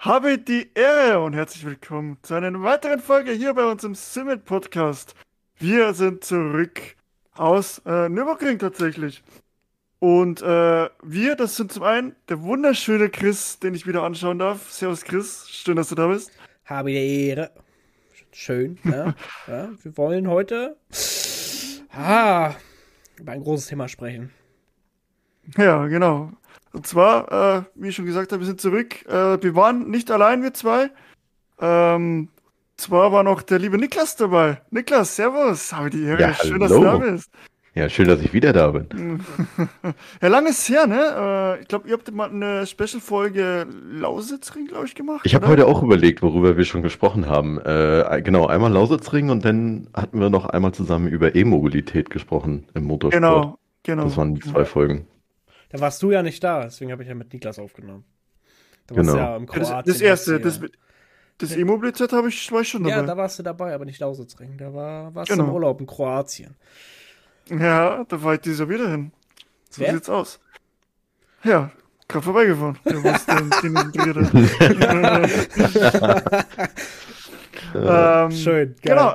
Habe die Ehre und herzlich willkommen zu einer weiteren Folge hier bei uns im Summit Podcast. Wir sind zurück aus äh, Nürburgring tatsächlich. Und äh, wir, das sind zum einen der wunderschöne Chris, den ich wieder anschauen darf. Servus Chris, schön, dass du da bist. Habe die Ehre. Schön, ja. ja wir wollen heute ah, über ein großes Thema sprechen. Ja, genau. Und zwar, äh, wie ich schon gesagt habe, wir sind zurück. Äh, wir waren nicht allein, wir zwei. Ähm, zwar war noch der liebe Niklas dabei. Niklas, servus. Habe die Ehre. Ja, schön, dass du da bist. Ja, schön, dass ich wieder da bin. ja, lange ist her, ne? Äh, ich glaube, ihr habt mal eine Special-Folge Lausitzring, glaube ich, gemacht. Ich habe heute auch überlegt, worüber wir schon gesprochen haben. Äh, genau, einmal Lausitzring und dann hatten wir noch einmal zusammen über E-Mobilität gesprochen im Motorsport. Genau, genau. Das waren die zwei Folgen. Da warst du ja nicht da, deswegen habe ich ja mit Niklas aufgenommen. Da genau. Ja im Kroatien, das, das erste, das, das E-Mobilität habe ich, war ich schon dabei. Ja, da warst du dabei, aber nicht Lausitzring. Da war, warst genau. du im Urlaub in Kroatien. Ja, da war ich dieser wieder hin. So Wer? sieht's aus. Ja, gerade vorbeigefahren. Du warst den, den ähm, Schön, geil. Genau.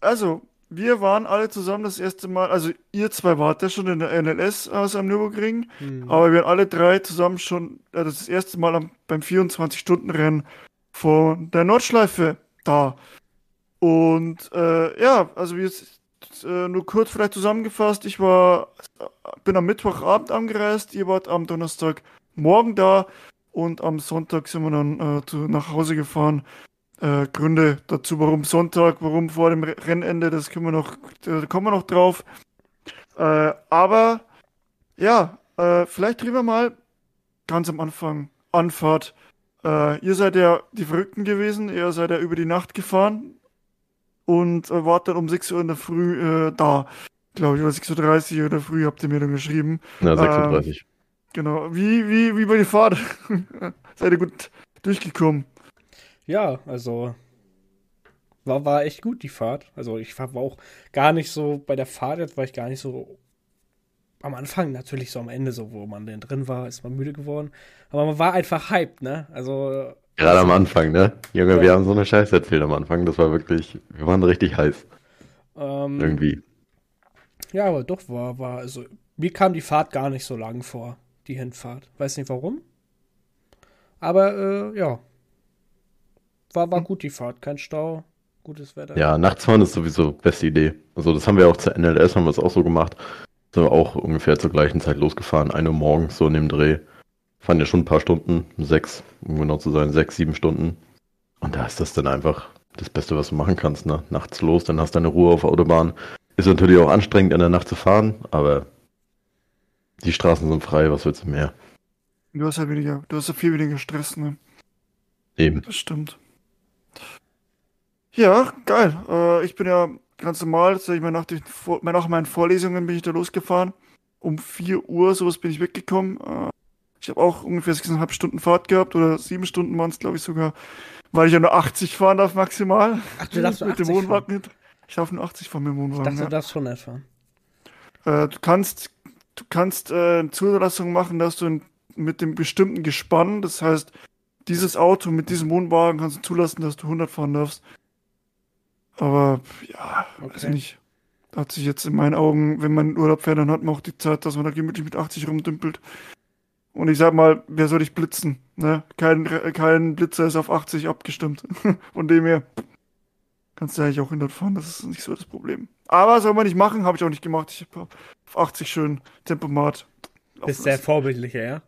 Also, wir waren alle zusammen das erste Mal, also ihr zwei wart ja schon in der NLS aus am Nürburgring, mhm. aber wir waren alle drei zusammen schon äh, das erste Mal am, beim 24-Stunden-Rennen von der Nordschleife da. Und äh, ja, also wir äh, nur kurz vielleicht zusammengefasst, ich war, bin am Mittwochabend angereist, ihr wart am Donnerstagmorgen da und am Sonntag sind wir dann äh, zu, nach Hause gefahren. Äh, Gründe dazu, warum Sonntag, warum vor dem Rennende, das können wir noch, da kommen wir noch drauf. Äh, aber ja, äh, vielleicht wir mal ganz am Anfang Anfahrt. Äh, ihr seid ja die Verrückten gewesen, ihr seid ja über die Nacht gefahren und äh, wart dann um 6 Uhr in der Früh äh, da. Glaube ich, oder 6.30 Uhr in der Früh habt ihr mir dann geschrieben. Ja, 6.30 Uhr. genau. Wie, wie, wie bei der Fahrt? seid ihr gut durchgekommen? Ja, also war, war echt gut die Fahrt. Also ich war auch gar nicht so bei der Fahrt, jetzt war ich gar nicht so am Anfang natürlich so am Ende so, wo man denn drin war, ist man müde geworden. Aber man war einfach hyped, ne? Also Gerade am Anfang, ne? Junge, ja. wir haben so eine Scheiße erzählt am Anfang. Das war wirklich, wir waren richtig heiß. Ähm, Irgendwie. Ja, aber doch war, war, also, mir kam die Fahrt gar nicht so lang vor, die Hinfahrt. Weiß nicht warum. Aber, äh, ja. War, war gut die Fahrt, kein Stau, gutes Wetter. Ja, nachts fahren ist sowieso beste Idee. Also, das haben wir auch zur NLS, haben wir es auch so gemacht. Sind wir auch ungefähr zur gleichen Zeit losgefahren, eine Uhr morgens, so in dem Dreh fahren ja schon ein paar Stunden, sechs, um genau zu sein, sechs, sieben Stunden. Und da ist das dann einfach das Beste, was du machen kannst. Ne? Nachts los, dann hast du deine Ruhe auf der Autobahn. Ist natürlich auch anstrengend, in der Nacht zu fahren, aber die Straßen sind frei, was willst du mehr? Du hast ja weniger, du hast ja viel weniger Stress, ne? Eben. Das stimmt. Ja, geil. Äh, ich bin ja ganz normal, ich meine, nach, nach meinen Vorlesungen bin ich da losgefahren. Um 4 Uhr, sowas bin ich weggekommen. Äh, ich habe auch ungefähr 6,5 Stunden Fahrt gehabt oder 7 Stunden waren es, glaube ich, sogar, weil ich ja nur 80 fahren darf maximal. Ach, du darfst mit dem Wohnwagen. Fahren. Ich darf nur 80 fahren mit dem Wohnwagen. Ich dachte, ja. du darfst schon nicht fahren. Äh, du kannst, du kannst äh, eine Zulassung machen, dass du in, mit dem bestimmten Gespann, das heißt, dieses Auto mit diesem Wohnwagen kannst du zulassen, dass du 100 fahren darfst. Aber ja, okay. weiß nicht. Hat sich jetzt in meinen Augen, wenn man Urlaub fährt, dann hat man auch die Zeit, dass man da gemütlich mit 80 rumdümpelt. Und ich sag mal, wer soll dich blitzen? Ne? Kein, kein Blitzer ist auf 80 abgestimmt. Von dem her kannst du eigentlich auch 100 fahren, das ist nicht so das Problem. Aber soll man nicht machen, habe ich auch nicht gemacht. Ich habe auf 80 schön Tempomat. Bist sehr vorbildlicher, ja?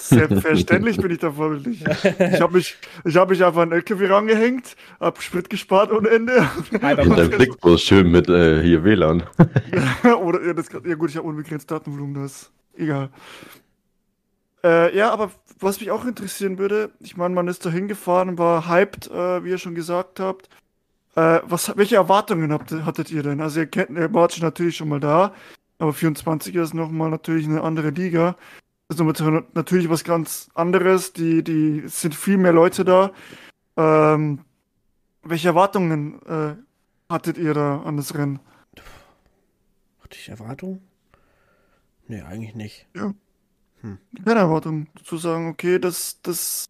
Selbstverständlich bin ich da vorbildlich. Ich habe mich, ich hab mich einfach an den LKW rangehängt, hab Sprit gespart ohne Ende. In deinem Blickbus schön mit äh, hier WLAN. Oder, ja, das, ja gut, ich habe unbegrenzt Datenvolumen, das ist egal. Äh, ja, aber was mich auch interessieren würde, ich meine, man ist da hingefahren, war hyped, äh, wie ihr schon gesagt habt. Äh, was, welche Erwartungen habt, hattet ihr denn? Also ihr kennt, ihr wart natürlich schon mal da, aber 24 ist nochmal natürlich eine andere Liga. Das ist natürlich was ganz anderes. Die, die es sind viel mehr Leute da. Ähm, welche Erwartungen äh, hattet ihr da an das Rennen? Hatte ich Erwartungen? Nee, eigentlich nicht. Ja. Hm. Keine Erwartung. Zu sagen, okay, das, das,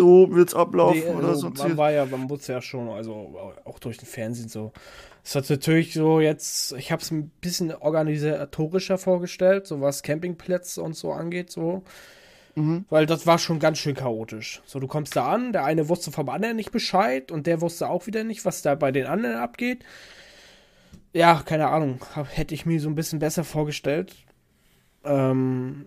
so wird's ablaufen nee, oder also, sonst. Man war ja, man wusste ja schon, also auch durch den Fernsehen so. Es hat natürlich so jetzt, ich habe es ein bisschen organisatorischer vorgestellt, so was Campingplätze und so angeht, so. Mhm. Weil das war schon ganz schön chaotisch. So, du kommst da an, der eine wusste vom anderen nicht Bescheid und der wusste auch wieder nicht, was da bei den anderen abgeht. Ja, keine Ahnung. Hätte ich mir so ein bisschen besser vorgestellt. Ähm,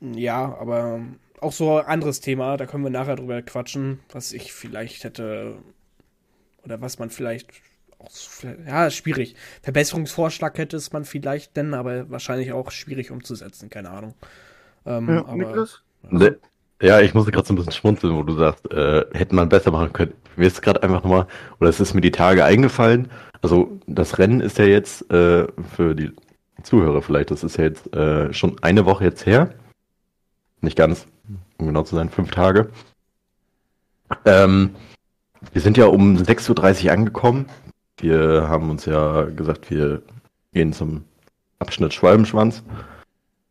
ja, aber auch so ein anderes Thema, da können wir nachher drüber quatschen, was ich vielleicht hätte oder was man vielleicht auch, ja, schwierig. Verbesserungsvorschlag hätte es man vielleicht denn, aber wahrscheinlich auch schwierig umzusetzen, keine Ahnung. Ähm, ja, aber, Niklas? Ne, ja, ich musste gerade so ein bisschen schmunzeln, wo du sagst, äh, hätte man besser machen können. Mir ist gerade einfach nochmal, oder es ist mir die Tage eingefallen. Also das Rennen ist ja jetzt äh, für die Zuhörer vielleicht, das ist ja jetzt äh, schon eine Woche jetzt her. Nicht ganz, um genau zu sein, fünf Tage. Ähm, wir sind ja um 6.30 Uhr angekommen. Wir haben uns ja gesagt, wir gehen zum Abschnitt Schwalbenschwanz.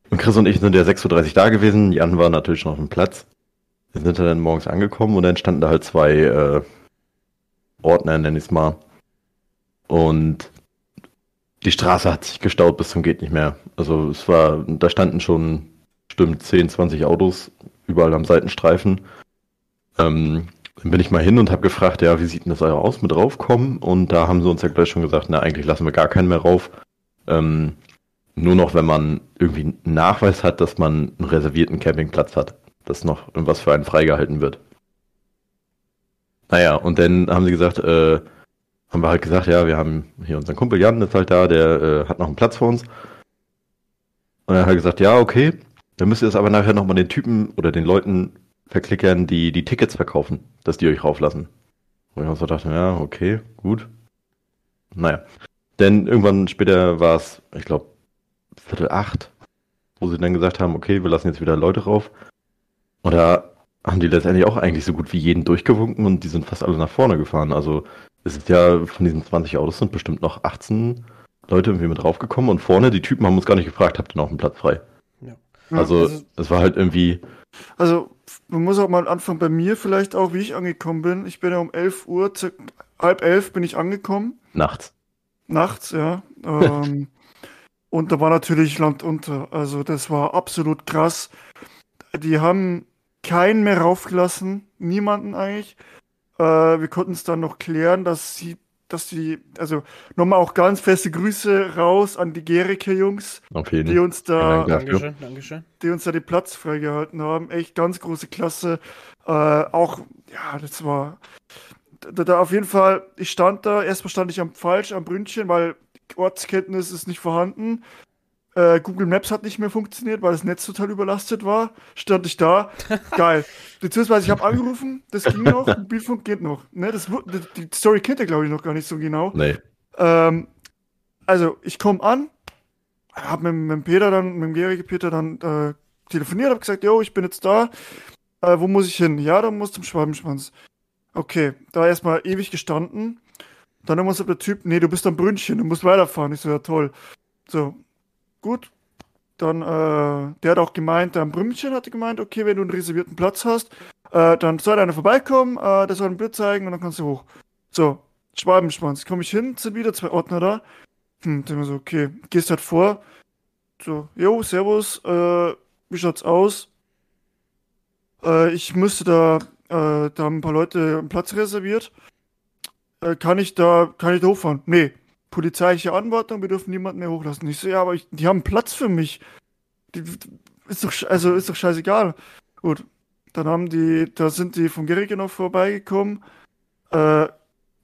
Und Chris und ich sind ja 6.30 Uhr da gewesen. Jan war natürlich noch auf dem Platz. Wir sind dann morgens angekommen und dann standen da halt zwei äh, Ordner, nenn ich es mal. Und die Straße hat sich gestaut bis zum geht nicht mehr. Also es war, da standen schon bestimmt 10, 20 Autos überall am Seitenstreifen. Ähm, dann bin ich mal hin und habe gefragt, ja, wie sieht denn das aus mit raufkommen? Und da haben sie uns ja gleich schon gesagt, na, eigentlich lassen wir gar keinen mehr rauf. Ähm, nur noch, wenn man irgendwie einen Nachweis hat, dass man einen reservierten Campingplatz hat, dass noch irgendwas für einen freigehalten wird. Naja, und dann haben sie gesagt, äh, haben wir halt gesagt, ja, wir haben hier unseren Kumpel Jan, ist halt da, der äh, hat noch einen Platz für uns. Und er hat gesagt, ja, okay, dann müsst ihr es aber nachher nochmal den Typen oder den Leuten verklickern, die die Tickets verkaufen, dass die euch rauflassen. Und ich auch so dachte, ja, okay, gut. Naja. Denn irgendwann später war es, ich glaube, Viertel acht, wo sie dann gesagt haben, okay, wir lassen jetzt wieder Leute rauf. Und da haben die letztendlich auch eigentlich so gut wie jeden durchgewunken und die sind fast alle nach vorne gefahren. Also es ist ja von diesen 20 Autos sind bestimmt noch 18 Leute irgendwie mit draufgekommen und vorne, die Typen haben uns gar nicht gefragt, habt ihr noch einen Platz frei? Also, also es war halt irgendwie. Also man muss auch mal anfangen bei mir vielleicht auch, wie ich angekommen bin. Ich bin ja um 11 Uhr, halb elf bin ich angekommen. Nachts. Nachts, ja. Ähm, und da war natürlich Land unter. Also das war absolut krass. Die haben keinen mehr raufgelassen, niemanden eigentlich. Äh, wir konnten es dann noch klären, dass sie, dass die, also nochmal auch ganz feste Grüße raus an die Gericke-Jungs, die uns da, ja, Dankeschön, Dankeschön. die uns da den Platz freigehalten haben. Echt ganz große Klasse. Äh, auch, ja, das war da, da auf jeden Fall, ich stand da, erstmal stand ich am falsch am Brünnchen, weil Ortskenntnis ist nicht vorhanden. Äh, Google Maps hat nicht mehr funktioniert, weil das Netz total überlastet war. Stand ich da. Geil. Beziehungsweise ich habe angerufen, das ging noch, Mobilfunk geht noch. Ne, das, die Story kennt ihr, glaube ich, noch gar nicht so genau. Nee. Ähm, also, ich komme an, habe mit, mit Peter dann, mit dem Gerige Peter dann äh, telefoniert, habe gesagt, yo, ich bin jetzt da. Äh, wo muss ich hin? Ja, da muss zum Schwabenschwanz. Okay, da erstmal ewig gestanden. Dann haben wir uns der Typ, nee, du bist am Brünnchen, du musst weiterfahren. Ich so, ja toll. So, gut. Dann, äh, der hat auch gemeint, der am Brünnchen hatte gemeint, okay, wenn du einen reservierten Platz hast, äh, dann soll einer vorbeikommen, äh, der soll ein Bild zeigen und dann kannst du hoch. So, Schwabenschwanz. Komme ich hin, sind wieder zwei Ordner da. Hm, dann so, okay, gehst halt vor. So, jo, servus, äh, wie schaut's aus? Äh, ich müsste da, äh, da haben ein paar Leute einen Platz reserviert äh, kann ich da, kann ich da hochfahren? Nee. Polizeiliche Anordnung, wir dürfen niemanden mehr hochlassen. Ich so, ja, aber ich, die haben Platz für mich. Die, ist doch, also ist doch scheißegal. Gut. Dann haben die, da sind die vom Gericke noch vorbeigekommen. Äh,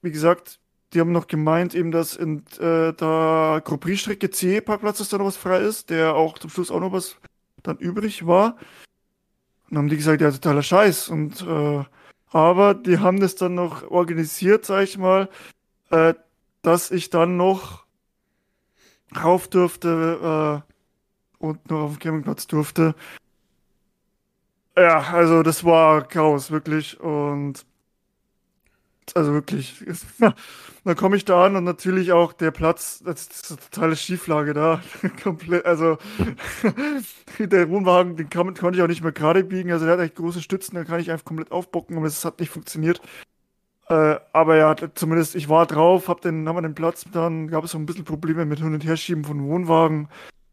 wie gesagt, die haben noch gemeint, eben, dass in äh, der Grand C Parkplatz, dass da noch was frei ist, der auch zum Schluss auch noch was dann übrig war. Dann haben die gesagt, ja, totaler Scheiß. Und äh, aber die haben das dann noch organisiert, sag ich mal, äh, dass ich dann noch rauf durfte äh, und noch auf dem Campingplatz durfte. Ja, also das war Chaos, wirklich. Und also wirklich. dann komme ich da an und natürlich auch der Platz, das ist eine totale Schieflage da. Komplett, also der Wohnwagen, den kann, konnte ich auch nicht mehr gerade biegen. Also der hat echt große Stützen, da kann ich einfach komplett aufbocken, aber das hat nicht funktioniert. Äh, aber ja, zumindest ich war drauf, hab den, haben wir den Platz, dann gab es so ein bisschen Probleme mit Hin- und Herschieben von Wohnwagen.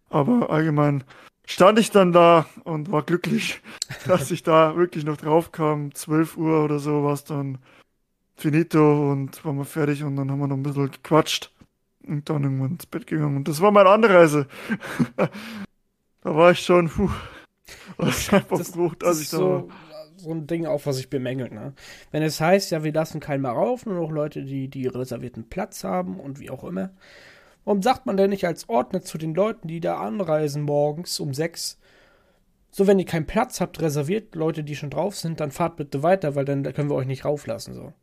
Aber allgemein stand ich dann da und war glücklich, dass ich da wirklich noch drauf kam. 12 Uhr oder so war es dann finito und waren wir fertig und dann haben wir noch ein bisschen gequatscht und dann irgendwann ins Bett gegangen. Und das war meine Anreise. da war ich schon, puh, was einfach das, froh, dass ich da so, war so ein Ding auch, was ich bemängelt. Ne? Wenn es heißt, ja, wir lassen keinen mehr rauf, nur noch Leute, die, die reservierten Platz haben und wie auch immer. Warum sagt man denn nicht als Ordner zu den Leuten, die da anreisen morgens um sechs, so wenn ihr keinen Platz habt, reserviert Leute, die schon drauf sind, dann fahrt bitte weiter, weil dann können wir euch nicht rauflassen, so.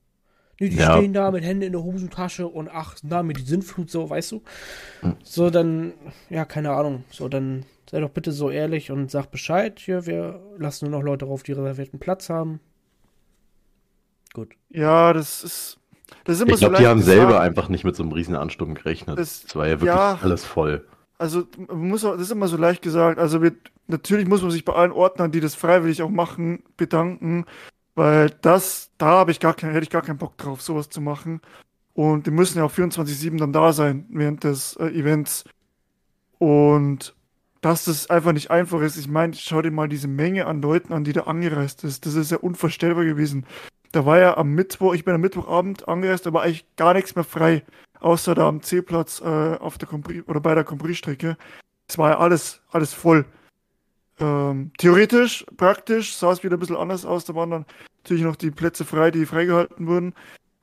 Nee, die ja. stehen da mit Händen in der Hosentasche und ach, na, mit die Sintflut, so, weißt du? Hm. So, dann, ja, keine Ahnung, so, dann sei doch bitte so ehrlich und sag Bescheid. Hier, wir lassen nur noch Leute drauf, die reservierten Platz haben. Gut. Ja, das ist. Das ist immer ich glaube, so die haben gesagt. selber einfach nicht mit so einem riesen Ansturm gerechnet. Es, das war ja wirklich ja, alles voll. Also, man muss auch, das ist immer so leicht gesagt. Also, wir, natürlich muss man sich bei allen Ordnern, die das freiwillig auch machen, bedanken. Weil das, da habe ich gar kein, hätte ich gar keinen Bock drauf, sowas zu machen. Und die müssen ja auch 24-7 dann da sein während des äh, Events. Und dass das einfach nicht einfach ist. Ich meine, schau dir mal diese Menge an Leuten an, die da angereist ist. Das ist ja unvorstellbar gewesen. Da war ja am Mittwoch, ich bin am Mittwochabend angereist, da war eigentlich gar nichts mehr frei, außer da am C-Platz äh, auf der Compris oder bei der Compris-Strecke. Es war ja alles, alles voll. Ähm, theoretisch, praktisch sah es wieder ein bisschen anders aus. Da waren dann natürlich noch die Plätze frei, die freigehalten wurden.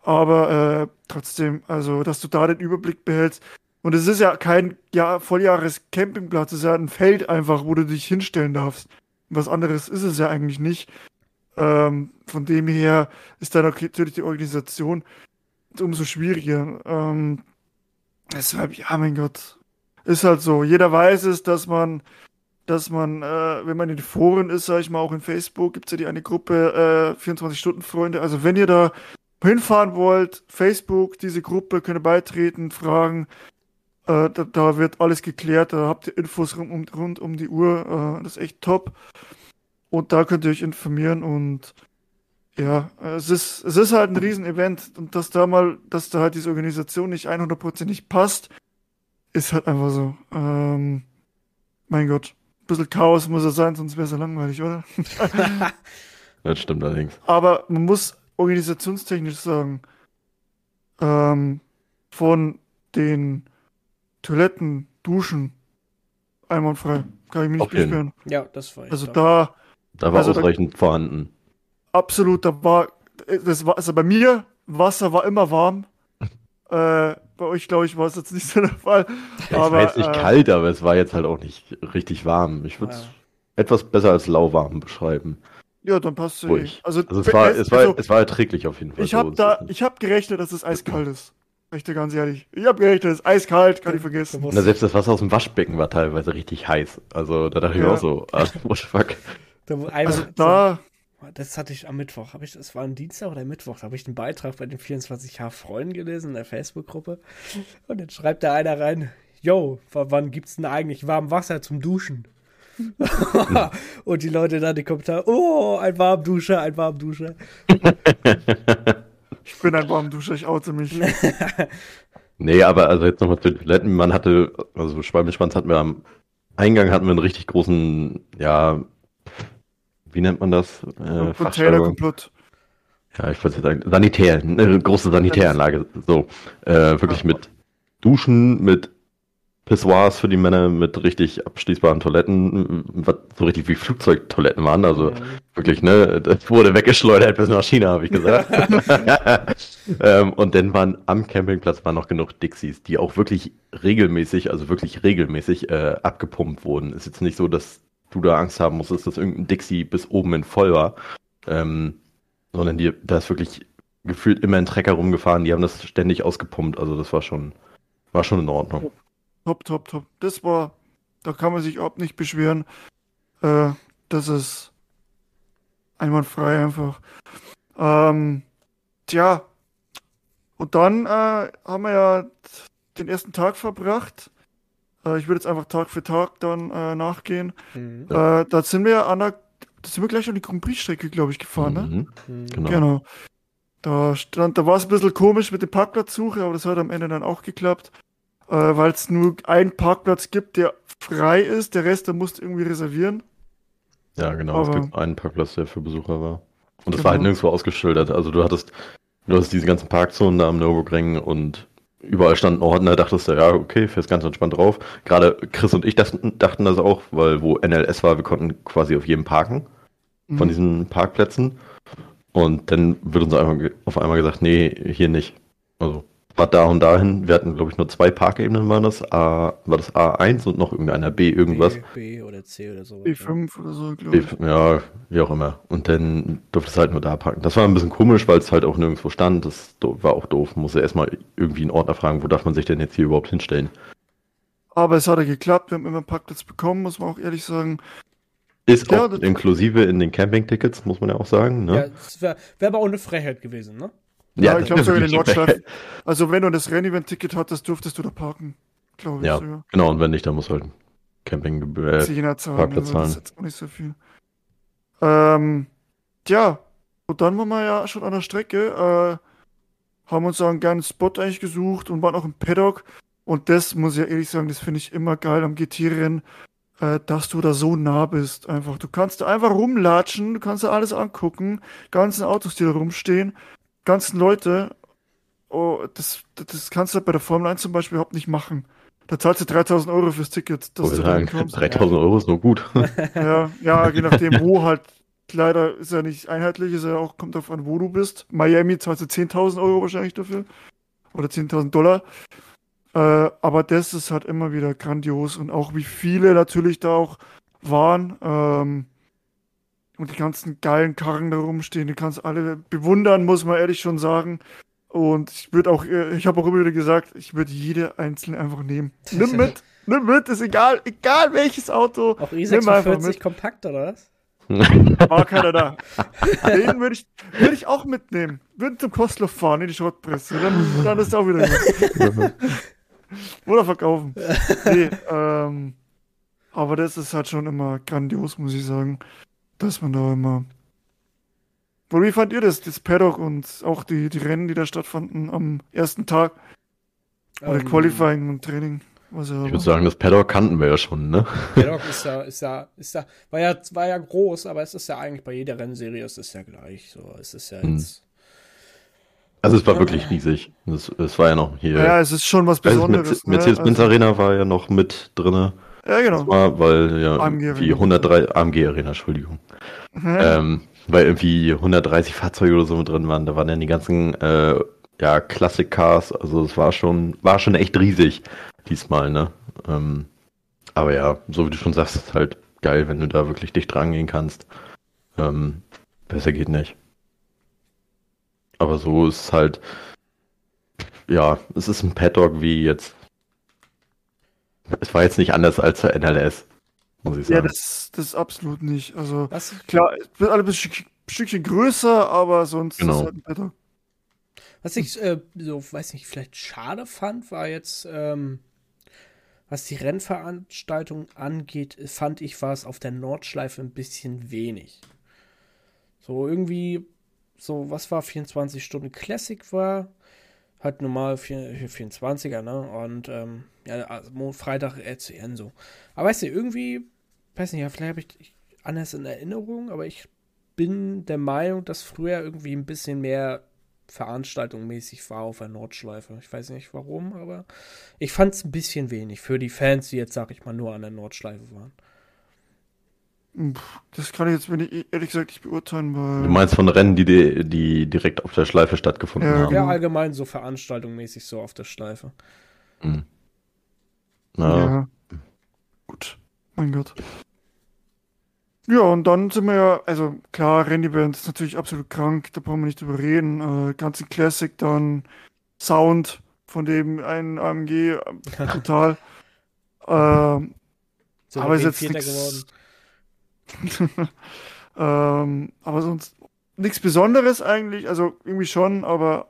Aber äh, trotzdem, also, dass du da den Überblick behältst, und es ist ja kein ja, Volljahres-Campingplatz, es ist ja ein Feld einfach, wo du dich hinstellen darfst. Was anderes ist es ja eigentlich nicht. Ähm, von dem her ist dann natürlich die Organisation umso schwieriger. Ähm, deshalb, ja, mein Gott. Ist halt so. Jeder weiß es, dass man, dass man, äh, wenn man in den Foren ist, sag ich mal, auch in Facebook, gibt es ja die eine Gruppe äh, 24-Stunden-Freunde. Also wenn ihr da hinfahren wollt, Facebook, diese Gruppe, könnt ihr beitreten, fragen, da, da, wird alles geklärt, da habt ihr Infos rund um, rund um die Uhr. Äh, das ist echt top. Und da könnt ihr euch informieren und ja, es ist, es ist halt ein Riesenevent und dass da mal, dass da halt diese Organisation nicht 100%ig passt, ist halt einfach so. Ähm, mein Gott, ein bisschen Chaos muss es sein, sonst wäre es ja langweilig, oder? das stimmt allerdings. Aber man muss organisationstechnisch sagen, ähm, von den Toiletten, Duschen, einwandfrei. Kann ich mich nicht beschweren. Ja, das war ich. Also da. Da war also ausreichend da, vorhanden. Absolut, da war. Das war also bei mir, Wasser war immer warm. äh, bei euch, glaube ich, war es jetzt nicht so der Fall. Ja, aber, es war jetzt nicht äh, kalt, aber es war jetzt halt auch nicht richtig warm. Ich würde es ja. etwas besser als lauwarm beschreiben. Ja, dann passt es. Also, also, es, war, es, war, also, es war erträglich auf jeden Fall. Ich habe da, ich habe gerechnet, dass es eiskalt ist. Ich dir ganz ehrlich. Ich hab gerechnet, es ist eiskalt, kann ich vergessen. Na, selbst das Wasser aus dem Waschbecken war teilweise richtig heiß. Also da dachte ja. ich auch so, ah, what the fuck. Da, also da. Das hatte ich am Mittwoch. Hab ich, das war ein Dienstag oder Mittwoch. Da habe ich einen Beitrag bei den 24H Freunden gelesen in der Facebook-Gruppe. Und dann schreibt da einer rein: Yo, wann gibt's denn eigentlich warm Wasser zum Duschen? und die Leute dann die Kommentare: Oh, ein Warmduscher, ein Warmduscher. Ich bin ein Warmduscher, ich oute mich. nee, aber also jetzt nochmal zu den Toiletten. Man hatte, also Schwalbenschwanz hatten wir am Eingang hatten wir einen richtig großen, ja, wie nennt man das? Äh, Container-Komplott. Ja, ich wollte jetzt sagen, Sanitär, eine große Sanitäranlage. So, äh, wirklich mit Duschen, mit Pissoirs für die Männer mit richtig abschließbaren Toiletten, was so richtig wie Flugzeugtoiletten waren. Also mhm. wirklich, ne, das wurde weggeschleudert bis nach China, habe ich gesagt. ähm, und dann waren am Campingplatz waren noch genug Dixies, die auch wirklich regelmäßig, also wirklich regelmäßig äh, abgepumpt wurden. Ist jetzt nicht so, dass du da Angst haben musstest, dass irgendein Dixie bis oben in voll war, ähm, sondern die, da ist wirklich gefühlt immer ein Trecker rumgefahren. Die haben das ständig ausgepumpt. Also das war schon, war schon in Ordnung. Top, top, top. Das war, da kann man sich überhaupt nicht beschweren. Äh, das ist einwandfrei einfach. Ähm, tja, Und dann äh, haben wir ja den ersten Tag verbracht. Äh, ich würde jetzt einfach Tag für Tag dann äh, nachgehen. Mhm. Äh, da sind wir an der, da sind wir gleich an die Grand Prix-Strecke, glaube ich, gefahren, ne? mhm. Genau. genau. Da stand, da war es ein bisschen komisch mit der Parkplatzsuche, aber das hat am Ende dann auch geklappt. Äh, Weil es nur einen Parkplatz gibt, der frei ist, der Rest, der musst irgendwie reservieren. Ja, genau. Aber es gibt einen Parkplatz, der für Besucher war. Und das genau. war halt nirgendwo ausgeschildert. Also du hattest, du hast diese ganzen Parkzonen da am Nürburgring und überall standen Ordner, dachtest du, ja, okay, fährst ganz entspannt drauf. Gerade Chris und ich dachten, das auch, weil wo NLS war, wir konnten quasi auf jedem parken mhm. von diesen Parkplätzen. Und dann wird uns einfach auf einmal gesagt, nee, hier nicht. Also war da und dahin. Wir hatten, glaube ich, nur zwei Parkebenen waren das. A, war das A1 und noch irgendeiner B irgendwas. B, B oder C oder so. B5 ja. oder so, glaube ich. ja, wie auch immer. Und dann durfte es halt nur da parken. Das war ein bisschen komisch, weil es halt auch nirgendwo stand. Das war auch doof. Musste erstmal irgendwie einen Ordner fragen, wo darf man sich denn jetzt hier überhaupt hinstellen. Aber es hat ja geklappt. Wir haben immer einen Parkplatz bekommen, muss man auch ehrlich sagen. Ist ja, auch inklusive in den Campingtickets, muss man ja auch sagen. Ne? Ja, das wäre wär aber auch eine Frechheit gewesen, ne? Ja, ja ich glaube sogar in den Nordschleifen. Also wenn du das Rennevent-Ticket hattest, durftest du da parken. Glaube ich. Ja, sogar. genau. Und wenn nicht, dann musst du halt Campinggebühr, äh, zahlen, Parkplatz zahlen. Das ist jetzt auch nicht so viel. Ähm, tja, und dann waren wir ja schon an der Strecke, äh, haben uns einen geilen Spot eigentlich gesucht und waren auch im Paddock. Und das muss ich ja ehrlich sagen, das finde ich immer geil am GT-Rennen, äh, dass du da so nah bist. Einfach, du kannst da einfach rumlatschen, du kannst da alles angucken, ganzen Autos, die da rumstehen ganzen Leute, oh, das, das kannst du bei der Formel 1 zum Beispiel überhaupt nicht machen. Da zahlst du 3000 Euro fürs Ticket. Dass oh, du sagen, 3000 Euro ist nur gut. ja, ja, je nachdem, wo halt. Leider ist er nicht einheitlich, ist er auch, kommt darauf an, wo du bist. Miami zahlst du 10.000 Euro wahrscheinlich dafür. Oder 10.000 Dollar. Äh, aber das ist halt immer wieder grandios und auch wie viele natürlich da auch waren. Ähm, und die ganzen geilen Karren da rumstehen, die kannst alle bewundern, muss man ehrlich schon sagen. Und ich würde auch, äh, ich habe auch immer wieder gesagt, ich würde jede einzelne einfach nehmen. Nimm mit, nimm mit, ist egal, egal welches Auto. Auch i46 kompakt oder was? War keiner da. Den würde ich, würd ich auch mitnehmen. Würde zum Kostloff fahren in die Schrottpresse. Dann, dann ist auch wieder. Oder verkaufen. Nee, ähm, aber das ist halt schon immer grandios, muss ich sagen dass man da immer. Aber wie fand ihr das, das Paddock und auch die, die Rennen, die da stattfanden am ersten Tag? Oder ähm, Qualifying und Training? Was ich würde sagen, das Paddock kannten wir ja schon, ne? Paddock ist ja, ist ja, ist ja, war ja, war ja groß, aber es ist ja eigentlich bei jeder Rennserie ist es ja gleich. So, es ist ja hm. jetzt. Also es war ja. wirklich riesig. Es, es, war ja noch hier. Ja, es ist schon was also Besonderes. Also Mercedes-Benz ne? also, Arena war ja noch mit drinne. Ja, genau. War, weil ja AMG wie 103 AMG Arena, Entschuldigung. Mhm. Ähm, weil irgendwie 130 Fahrzeuge oder so mit drin waren. Da waren dann die ganzen äh, ja, Classic Cars. Also es war schon, war schon echt riesig diesmal, ne? Ähm, aber ja, so wie du schon sagst, ist halt geil, wenn du da wirklich dicht rangehen kannst. Ähm, besser geht nicht. Aber so ist halt, ja, es ist ein Paddock wie jetzt es war jetzt nicht anders als zur NLS, muss ich sagen. Ja, das, das ist absolut nicht. Also, Was? klar, es wird alle ein Stück, Stückchen größer, aber sonst genau. ist es halt ein Better. Was ich äh, so, weiß nicht, vielleicht schade fand, war jetzt, ähm, was die Rennveranstaltung angeht, fand ich, war es auf der Nordschleife ein bisschen wenig. So irgendwie, so, was war 24 Stunden Classic war, halt normal 24er, ne? Und ähm, ja, also Freitag RCN so. Aber weißt du, irgendwie, weiß nicht, ja, vielleicht habe ich anders in Erinnerung, aber ich bin der Meinung, dass früher irgendwie ein bisschen mehr veranstaltungsmäßig war auf der Nordschleife. Ich weiß nicht warum, aber ich fand es ein bisschen wenig für die Fans, die jetzt, sag ich mal, nur an der Nordschleife waren. Das kann ich jetzt ich, ehrlich gesagt nicht beurteilen, weil. Du meinst von Rennen, die, die direkt auf der Schleife stattgefunden ja, haben? Ja, allgemein so veranstaltungsmäßig so auf der Schleife. Mhm. Ja. ja. Gut. Mein Gott. Ja, und dann sind wir ja, also klar, Randy Band ist natürlich absolut krank, da brauchen wir nicht drüber reden. Äh, ganze Classic, dann Sound, von dem ein AMG, äh, total. ähm, so aber ist jetzt nichts. ähm, aber sonst nichts Besonderes eigentlich, also irgendwie schon, aber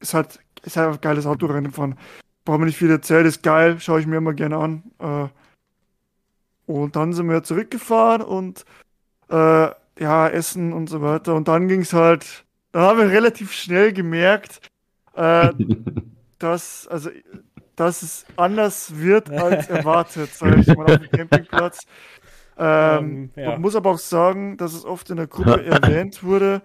ist halt ist halt ein geiles Autorennen fahren. Brauchen wir nicht viel erzählen, ist geil, schaue ich mir immer gerne an. Äh, und dann sind wir zurückgefahren und äh, ja, Essen und so weiter. Und dann ging es halt, dann haben wir relativ schnell gemerkt, äh, dass, also, dass es anders wird als erwartet, sage ich mal, auf dem Campingplatz. Ähm, um, ja. Man muss aber auch sagen, dass es oft in der Gruppe erwähnt wurde,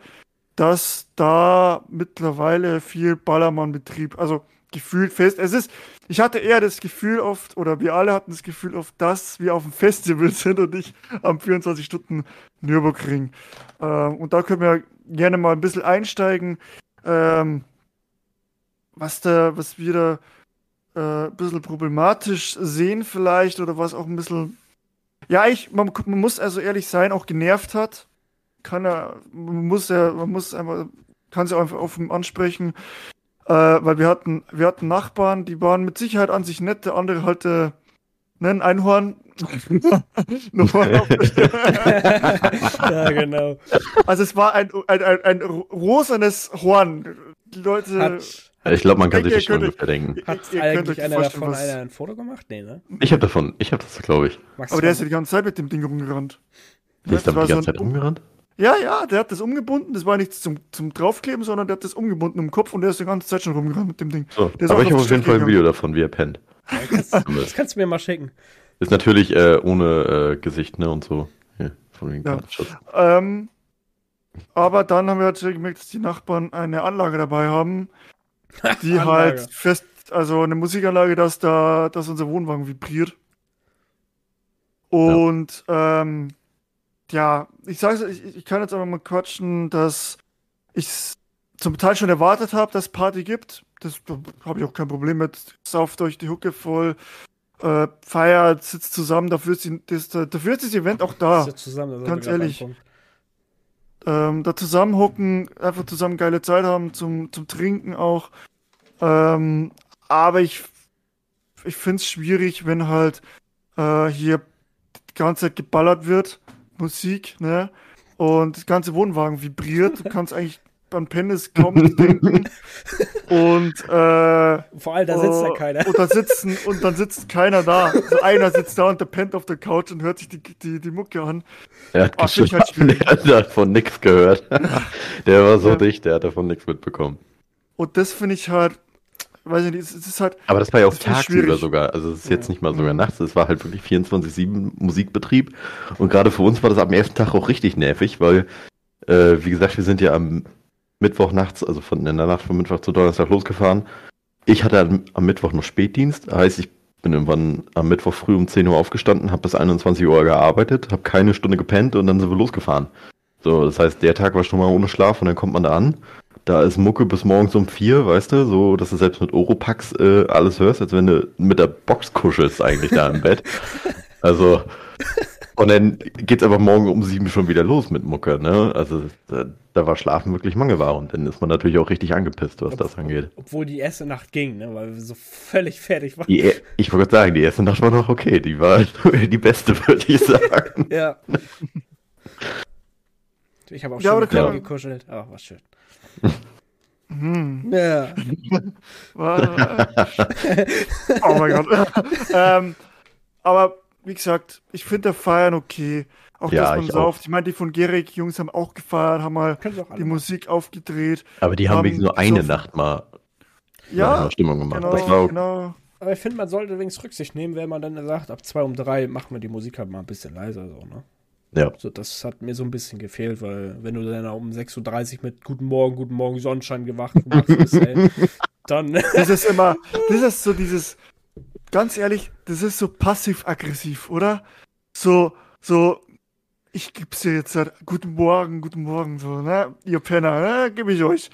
dass da mittlerweile viel Ballermann-Betrieb, also gefühlt fest. Es ist, ich hatte eher das Gefühl oft, oder wir alle hatten das Gefühl oft, dass wir auf dem Festival sind und nicht am 24 Stunden Nürburgring. Ähm, und da können wir gerne mal ein bisschen einsteigen, ähm, was da, was wir da äh, ein bisschen problematisch sehen vielleicht oder was auch ein bisschen, ja, ich, man, man muss also ehrlich sein, auch genervt hat kann er, man muss ja, man muss einfach, kann sie einfach offen ansprechen, äh, weil wir hatten, wir hatten Nachbarn, die waren mit Sicherheit an sich nett, der andere halt, äh, nennen Einhorn. ja, genau. Also es war ein, ein, ein, ein rosanes Horn. Die Leute. Hat, ich glaube, man kann sich das schon ungefähr denken. Hat eigentlich einer davon einer ein Foto gemacht? Nee, ne? Ich habe davon, ich habe das, glaube ich. Aber der ist ja die ganze Zeit mit dem Ding rumgerannt. Der ist da die ganze so Zeit rumgerannt? Ja, ja, der hat das umgebunden. Das war nichts zum, zum Draufkleben, sondern der hat das umgebunden im Kopf und der ist die ganze Zeit schon rumgerannt mit dem Ding. So, aber ich habe auf jeden Fall ein Video davon, wie er pennt. Ja, kannst, das kannst du mir mal schicken. Ist natürlich äh, ohne äh, Gesicht, ne, und so. Hier, von wegen ja. ähm, aber dann haben wir halt gemerkt, dass die Nachbarn eine Anlage dabei haben, die halt fest, also eine Musikanlage, dass da, dass unser Wohnwagen vibriert. Und ja. ähm, ja, ich sage ich, ich kann jetzt aber mal quatschen, dass ich zum Teil schon erwartet habe, dass es Party gibt. Das habe ich auch kein Problem mit. Sauft euch die Hucke voll, äh, feiert, sitzt zusammen. Dafür ist, die, das, dafür ist das Event auch da. Zusammen, ganz ehrlich. Ähm, da zusammenhocken, einfach zusammen geile Zeit haben, zum, zum Trinken auch. Ähm, aber ich, ich finde es schwierig, wenn halt äh, hier die ganze Zeit geballert wird Musik, ne? Und das ganze Wohnwagen vibriert. Du kannst eigentlich beim Pennis kaum denken. und äh, vor allem da sitzt ja keiner. Und da sitzen und dann sitzt keiner da. Also einer sitzt da und der pennt auf der Couch und hört sich die, die, die Mucke an. Er hat, oh, halt der hat von nichts gehört. der war so ja. dicht, der hat davon nichts mitbekommen. Und das finde ich halt, weiß ich nicht, es ist halt. Aber das war ja auch tagsüber sogar. Also es ist jetzt nicht mal sogar nachts, es war halt wirklich 24-7 Musikbetrieb. Und gerade für uns war das am ersten Tag auch richtig nervig, weil, äh, wie gesagt, wir sind ja am Mittwoch nachts, also von in der Nacht von Mittwoch zu Donnerstag losgefahren. Ich hatte am, am Mittwoch noch Spätdienst, heißt ich bin irgendwann am Mittwoch früh um 10 Uhr aufgestanden, habe bis 21 Uhr gearbeitet, habe keine Stunde gepennt und dann sind wir losgefahren. So, das heißt, der Tag war schon mal ohne Schlaf und dann kommt man da an da ist Mucke bis morgens um vier, weißt du, so, dass du selbst mit Oropax äh, alles hörst, als wenn du mit der Box kuschelst eigentlich da im Bett. Also, und dann geht's aber morgen um sieben schon wieder los mit Mucke, ne? Also, da, da war Schlafen wirklich Mangelware und dann ist man natürlich auch richtig angepisst, was Ob, das angeht. Obwohl die erste Nacht ging, ne? Weil wir so völlig fertig waren. Die, ich wollte sagen, die erste Nacht war noch okay, die war die beste, würde ich sagen. ja. Ich habe auch ja, schon ja. gekuschelt, aber oh, war schön. Hm. Ja. oh mein Gott. ähm, aber wie gesagt, ich finde Feiern okay. Auch ja, dass man sauft. Auch. Ich meine, die von Gerig Jungs haben auch gefeiert, haben mal die Musik aufgedreht. Aber die haben, wenigstens nur eine Nacht mal, ja, mal Stimmung gemacht. Genau, das war auch, genau. Aber ich finde, man sollte wenigstens Rücksicht nehmen, wenn man dann sagt, ab zwei um drei machen wir die Musik halt mal ein bisschen leiser so, ne? Ja. So, das hat mir so ein bisschen gefehlt, weil wenn du dann um 6.30 Uhr mit Guten Morgen, Guten Morgen, Sonnenschein gewacht ey, dann. Das ist immer, das ist so dieses, ganz ehrlich, das ist so passiv-aggressiv, oder? So, so, ich geb's dir jetzt halt, Guten Morgen, Guten Morgen, so, ne? Ihr Penner, ne? Gib ich euch.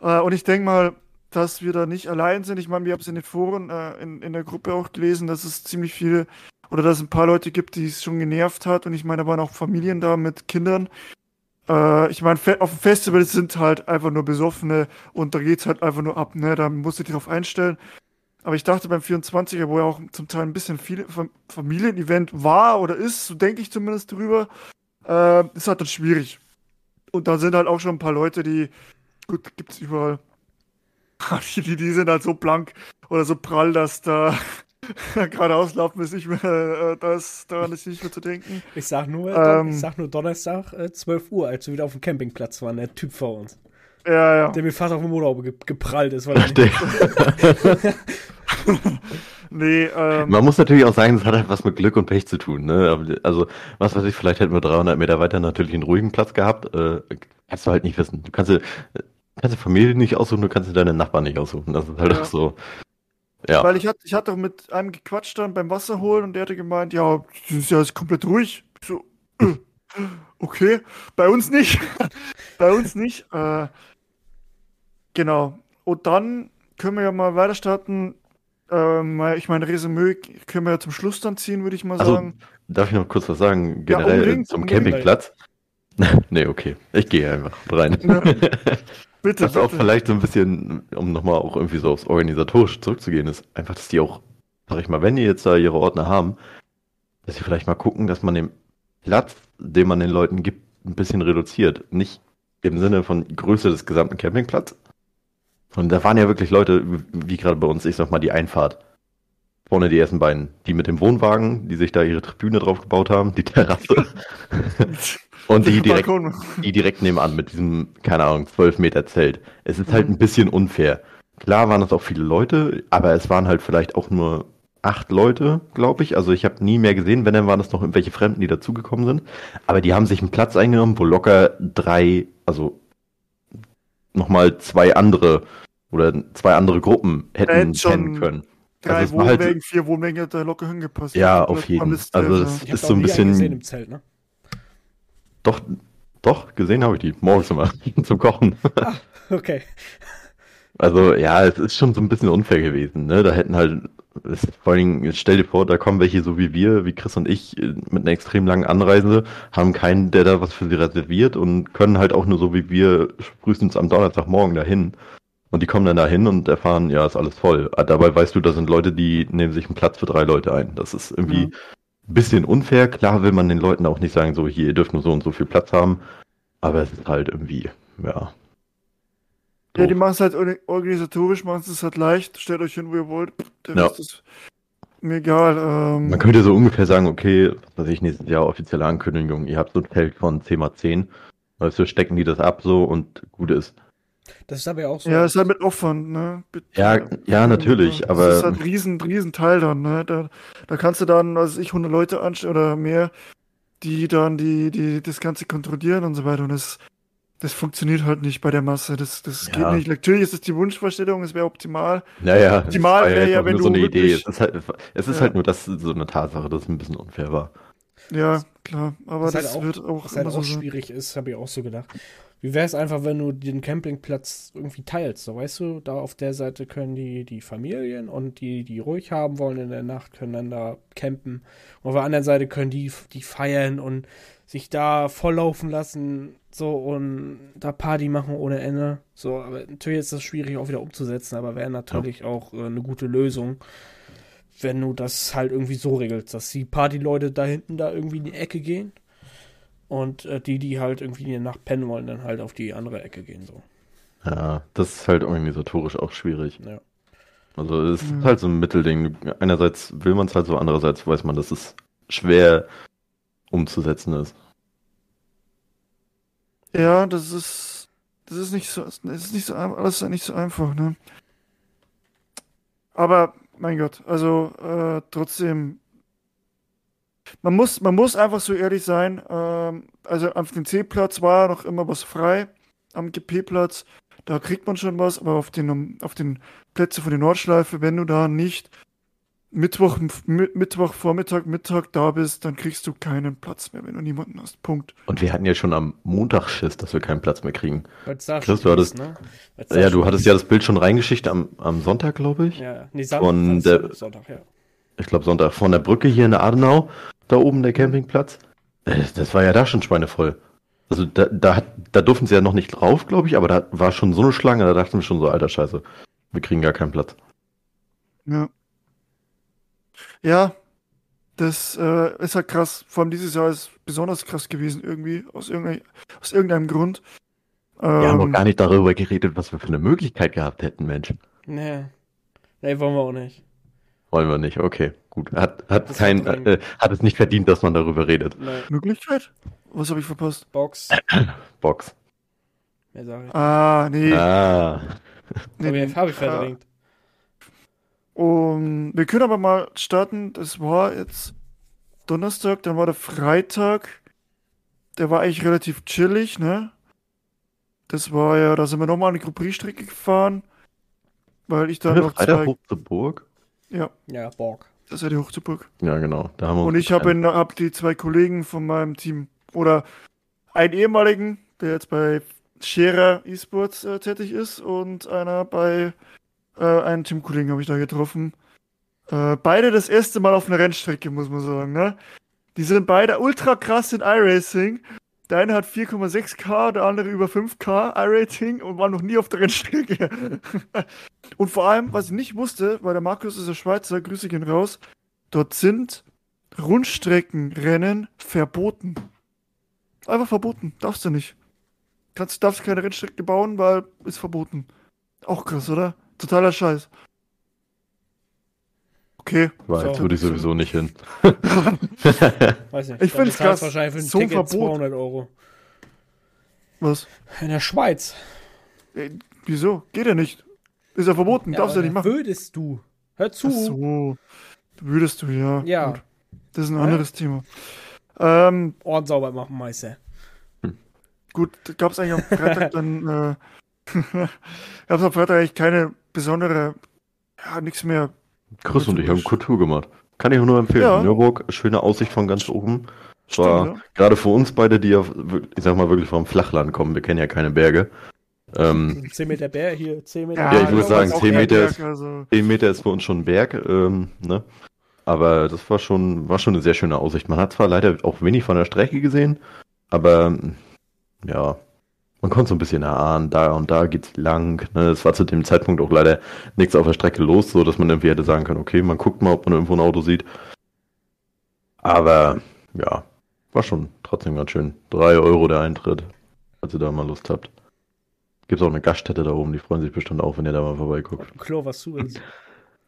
Äh, und ich denke mal, dass wir da nicht allein sind. Ich meine, wir haben es in den Foren, äh, in, in der Gruppe auch gelesen, dass es ziemlich viele oder dass es ein paar Leute gibt, die es schon genervt hat. Und ich meine, da waren auch Familien da mit Kindern. Äh, ich meine, auf dem Festival sind halt einfach nur Besoffene und da geht's halt einfach nur ab, ne? Da musst du dich drauf einstellen. Aber ich dachte beim 24er, wo ja auch zum Teil ein bisschen viel Familienevent war oder ist, so denke ich zumindest drüber, äh, ist halt dann schwierig. Und da sind halt auch schon ein paar Leute, die, gut, gibt's überall. die, die, die sind halt so blank oder so prall, dass da geradeaus laufen ist nicht mehr, äh, das, daran ist nicht mehr zu denken. Ich sag nur, ähm, ich sag nur Donnerstag äh, 12 Uhr, als wir wieder auf dem Campingplatz waren, der Typ vor uns. Ja, ja. Der mir fast auf dem Motorhaube ge geprallt ist. Weil er nee, ähm, Man muss natürlich auch sagen, das hat halt was mit Glück und Pech zu tun. Ne? Also, was weiß ich, vielleicht hätten wir 300 Meter weiter natürlich einen ruhigen Platz gehabt. Äh, kannst du halt nicht wissen. Du kannst, kannst die Familie nicht aussuchen, du kannst deine Nachbarn nicht aussuchen. Das ist halt ja. auch so. Ja. Weil ich hatte, ich hatte mit einem gequatscht dann beim Wasser holen und der hatte gemeint, ja, das ist ja komplett ruhig. So, äh, okay, bei uns nicht. bei uns nicht. Äh, genau. Und dann können wir ja mal weiter starten. Ähm, ich meine, Resümee können wir ja zum Schluss dann ziehen, würde ich mal also, sagen. Darf ich noch kurz was sagen? Generell ja, zum Campingplatz. nee, okay. Ich gehe einfach rein. Ja. Bitte. Was bitte. auch vielleicht so ein bisschen, um nochmal auch irgendwie so aufs Organisatorische zurückzugehen, ist einfach, dass die auch, sag ich mal, wenn die jetzt da ihre Ordner haben, dass sie vielleicht mal gucken, dass man den Platz, den man den Leuten gibt, ein bisschen reduziert. Nicht im Sinne von Größe des gesamten Campingplatzes. Und da waren ja wirklich Leute, wie gerade bei uns, ich sag mal, die Einfahrt. Vorne die ersten beiden. Die mit dem Wohnwagen, die sich da ihre Tribüne drauf gebaut haben, die Terrasse. Und die direkt, die direkt nebenan mit diesem, keine Ahnung, 12 Meter Zelt. Es ist halt mhm. ein bisschen unfair. Klar waren es auch viele Leute, aber es waren halt vielleicht auch nur acht Leute, glaube ich. Also ich habe nie mehr gesehen, wenn dann waren es noch irgendwelche Fremden, die dazugekommen sind. Aber die haben sich einen Platz eingenommen, wo locker drei, also nochmal zwei andere oder zwei andere Gruppen hätten kennen können. Drei also Wohnwägen, halt, vier Wohnwägen da locker hingepasst. Ja, auf jeden Fall. Also das ist so ein bisschen. Zelt, ne? Doch, doch, gesehen habe ich die. Morgens immer. zum Kochen. Ah, okay. Also, ja, es ist schon so ein bisschen unfair gewesen, ne? Da hätten halt, es, vor allen Dingen, stell dir vor, da kommen welche so wie wir, wie Chris und ich, mit einer extrem langen Anreise, haben keinen, der da was für sie reserviert und können halt auch nur so wie wir frühestens am Donnerstagmorgen dahin. Und die kommen dann dahin und erfahren, ja, ist alles voll. Dabei weißt du, da sind Leute, die nehmen sich einen Platz für drei Leute ein. Das ist irgendwie, ja bisschen unfair. Klar will man den Leuten auch nicht sagen, so hier, ihr dürft nur so und so viel Platz haben. Aber es ist halt irgendwie, ja. Ja, die machen es halt organisatorisch, machen es halt leicht. Stellt euch hin, wo ihr wollt. Der ja. Ist mir egal. Ähm. Man könnte so ungefähr sagen, okay, was weiß ich, nächstes Jahr offizielle Ankündigung, ihr habt so ein Feld von 10 mal 10. Weißt du, stecken die das ab so und gut ist. Das ist aber ja auch so. Ja, ist halt mit Aufwand, ne? Bitte. Ja, ja, natürlich, das aber. Das ist halt ein riesen, riesen Teil dann, ne? Da, da kannst du dann, was ich, 100 Leute anstellen oder mehr, die dann die, die, das Ganze kontrollieren und so weiter. Und das, das funktioniert halt nicht bei der Masse. Das, das ja. geht nicht. Natürlich ist es die Wunschvorstellung, es wäre optimal. Naja, optimal wäre ja, wenn du. so eine Idee. Es ist halt, es ist ja. halt nur das, so eine Tatsache, dass es ein bisschen unfair war. Ja, klar. Aber das, das halt auch, wird auch, was halt auch so schwierig ist, habe ich auch so gedacht. Wie wäre es einfach, wenn du den Campingplatz irgendwie teilst? So, weißt du, da auf der Seite können die, die Familien und die, die ruhig haben wollen in der Nacht, können dann da campen. Und auf der anderen Seite können die, die feiern und sich da volllaufen lassen, so und da Party machen ohne Ende. So, aber natürlich ist das schwierig auch wieder umzusetzen, aber wäre natürlich ja. auch äh, eine gute Lösung, wenn du das halt irgendwie so regelst, dass die Partyleute da hinten da irgendwie in die Ecke gehen und äh, die, die halt irgendwie in der Nacht pennen wollen, dann halt auf die andere Ecke gehen. so. Ja, das ist halt organisatorisch auch schwierig. Ja. Also es ist halt so ein Mittelding. Einerseits will man es halt so, andererseits weiß man, dass es schwer umzusetzen ist. Ja, das ist das ist nicht so das ist nicht so alles nicht so einfach, ne? Aber mein Gott, also äh, trotzdem man muss, man muss einfach so ehrlich sein. Ähm, also auf dem C-Platz war noch immer was frei. Am GP-Platz, da kriegt man schon was, aber auf den, auf den Plätzen von der Nordschleife, wenn du da nicht Mittwoch, Mittwoch, Vormittag, Mittag da bist, dann kriegst du keinen Platz mehr, wenn du niemanden hast. Punkt. Und wir hatten ja schon am Montag Schiss, dass wir keinen Platz mehr kriegen. Chris, du hattest, ne? ja, du hattest ja das Bild schon reingeschickt am, am Sonntag, glaube ich. Ja, nee, Sonntag, von der, Sonntag, ja. Ich glaube Sonntag von der Brücke hier in der Adenau da oben der Campingplatz. Äh, das war ja da schon schweinevoll. Also da, da, da durften sie ja noch nicht drauf, glaube ich, aber da war schon so eine Schlange, da dachten wir schon so, alter Scheiße, wir kriegen gar keinen Platz. Ja. Ja, das äh, ist halt krass. Vor allem dieses Jahr ist besonders krass gewesen irgendwie, aus, irgendein, aus irgendeinem Grund. Wir haben doch Ähm, gar nicht darüber geredet, was wir für eine Möglichkeit gehabt hätten, Mensch. Nee. Nee, wollen wir auch nicht. Wollen wir nicht, okay. Gut. Hat, hat, Das kein, äh, hat es nicht verdient, dass man darüber redet. Nee. Möglichkeit? Was habe ich verpasst? Box. Box. Mehr sag ich. Ah, nee. Ah. nee, habe ich Ah, verdrängt. Um, wir können aber mal starten. Das war jetzt Donnerstag, dann war der Freitag. Der war eigentlich relativ chillig, ne? Das war ja, da sind wir nochmal eine Grand Prix-Strecke gefahren. Weil ich dann noch Freitag zwei. hoch zur Burg? Ja, Ja, Borg. das ist ja die Hochzuburg. Ja, genau. Da haben wir Und ich habe hab die zwei Kollegen von meinem Team oder einen ehemaligen, der jetzt bei Scherer Esports äh, tätig ist und einer bei äh, einem Teamkollegen habe ich da getroffen. Äh, beide das erste Mal auf einer Rennstrecke, muss man sagen, ne? Die sind beide ultra krass in iRacing. Der eine hat 4,6K, der andere über 5K iRating und war noch nie auf der Rennstrecke. und vor allem, was ich nicht wusste, weil der Markus ist der Schweizer, Grüße gehen raus, dort sind Rundstreckenrennen verboten. Einfach verboten. Darfst du nicht. Kannst, darfst keine Rennstrecke bauen, weil ist verboten. Auch krass, oder? Totaler Scheiß. Okay. Jetzt So. würde ich sowieso nicht hin. Weiß nicht. Ich find's bezahlst krass. wahrscheinlich für ein So ein Ticket Verbot. 200 Euro. Was? In der Schweiz. Äh, wieso? Geht ja nicht. Ist ja verboten. darfst du ja nicht machen. Würdest du. Hör zu. Ach so. Würdest du, ja. Ja. Gut. Das ist ein Ja. anderes Thema. Ähm, Ort sauber machen, Meister. gut, gab es eigentlich am Freitag dann, äh, gab es am Freitag eigentlich keine besondere, ja, nichts mehr. Chris und ich haben Kultur gemacht. Kann ich auch nur empfehlen. Ja. Nürburg, schöne Aussicht von ganz oben. Stimmt, War ja. gerade für uns beide, die ja, wirklich- ich sag mal, wirklich vom Flachland kommen. Wir kennen ja keine Berge. Ähm, 10 Meter Bär hier, 10 Meter Ja, ich würde sagen, war's auch 10 Meter Bergwerk, ist- Also, 10 Meter ist für uns schon ein Berg, ähm, ne? Aber das war schon, war schon eine sehr schöne Aussicht. Man hat zwar leider auch wenig von der Strecke gesehen, aber ja, man konnte so ein bisschen erahnen, da und da geht's lang. Ne? Es war zu dem Zeitpunkt auch leider nichts auf der Strecke los, so dass man irgendwie hätte sagen können, okay, man guckt mal, ob man irgendwo ein Auto sieht. Aber ja, war schon trotzdem ganz schön. Drei Euro der Eintritt, falls ihr da mal Lust habt. Gibt auch eine Gaststätte da oben, die freuen sich bestimmt auch, wenn ihr da mal vorbeiguckt. Klo, was zu ist.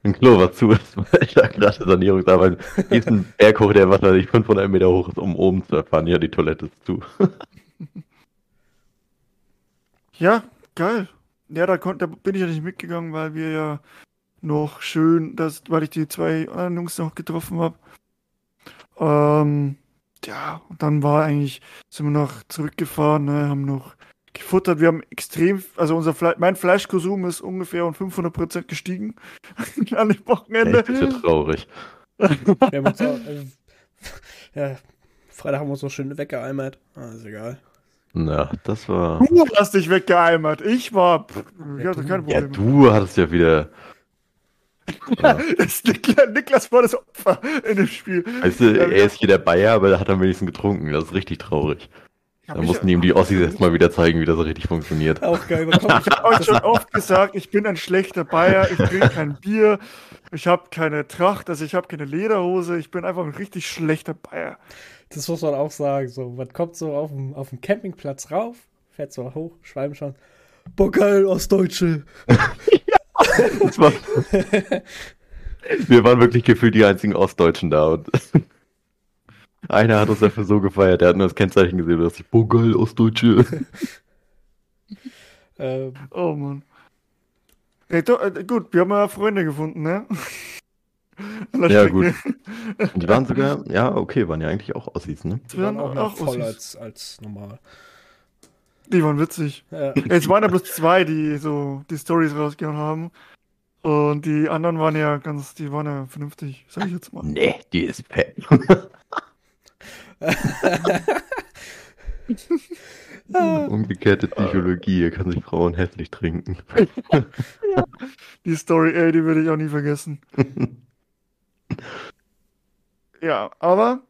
Ein Klo war zu, ist, weil ich da gerade ist ein Berg hoch, der was weiß ich 500 Meter hoch ist, um oben zu erfahren. Ja, die Toilette ist zu. ja, geil. Ja, da, konnt, da bin ich ja nicht mitgegangen, weil wir ja noch schön, das, weil ich die zwei anderen Jungs noch getroffen habe. Ähm, ja, und dann war eigentlich, sind wir noch zurückgefahren, ne, haben noch gefuttert. Wir haben extrem, also unser Fle mein Fleischkonsum ist ungefähr um 500% gestiegen an dem Wochenende. Echt, das ist ja traurig. Wir haben uns auch, also, ja, Freitag haben wir uns noch schön weggeeimert. Ah, ist egal. Na, das war. Du hast dich weggeeimert. Ich war, ich hatte keine Ja, Probleme. du hattest ja wieder. Ja. Das Niklas, Niklas war das Opfer in dem Spiel. Weißt du, Ja, er ist hier der Bayer, aber er hat am wenigsten getrunken. Das ist richtig traurig. Da mussten ihm die Ossis jetzt mal wieder zeigen, wie das richtig funktioniert. Auch geil. Ich habe euch schon oft gesagt, ich bin ein schlechter Bayer, ich trinke kein Bier, ich habe keine Tracht, also ich habe keine Lederhose, ich bin einfach ein richtig schlechter Bayer. Das muss man auch sagen. So, man kommt so auf dem, auf dem Campingplatz rauf, fährt so hoch, Schwalbenschwanz. Boah, geil, Ostdeutsche. War, wir waren wirklich gefühlt die einzigen Ostdeutschen da und einer hat uns dafür so gefeiert, der hat nur das Kennzeichen gesehen und dachte, boah geil, Ostdeutsche. Ähm, Oh Mann. Ey, doch, äh, gut, wir haben ja Freunde gefunden, ne? Ja. Und die waren sogar, ja, okay, waren ja eigentlich auch Ossis, ne? die waren auch auch voll als, als normal. Die waren witzig. Ja. Es waren ja bloß zwei, die so die Stories rausgehauen haben. Und die anderen waren ja ganz, die waren ja vernünftig, sag ich jetzt mal. Nee, die ist fett. Umgekehrte Psychologie, hier kann sich Frauen hässlich trinken. Die Story, ey, die würde ich auch nie vergessen. Ja, aber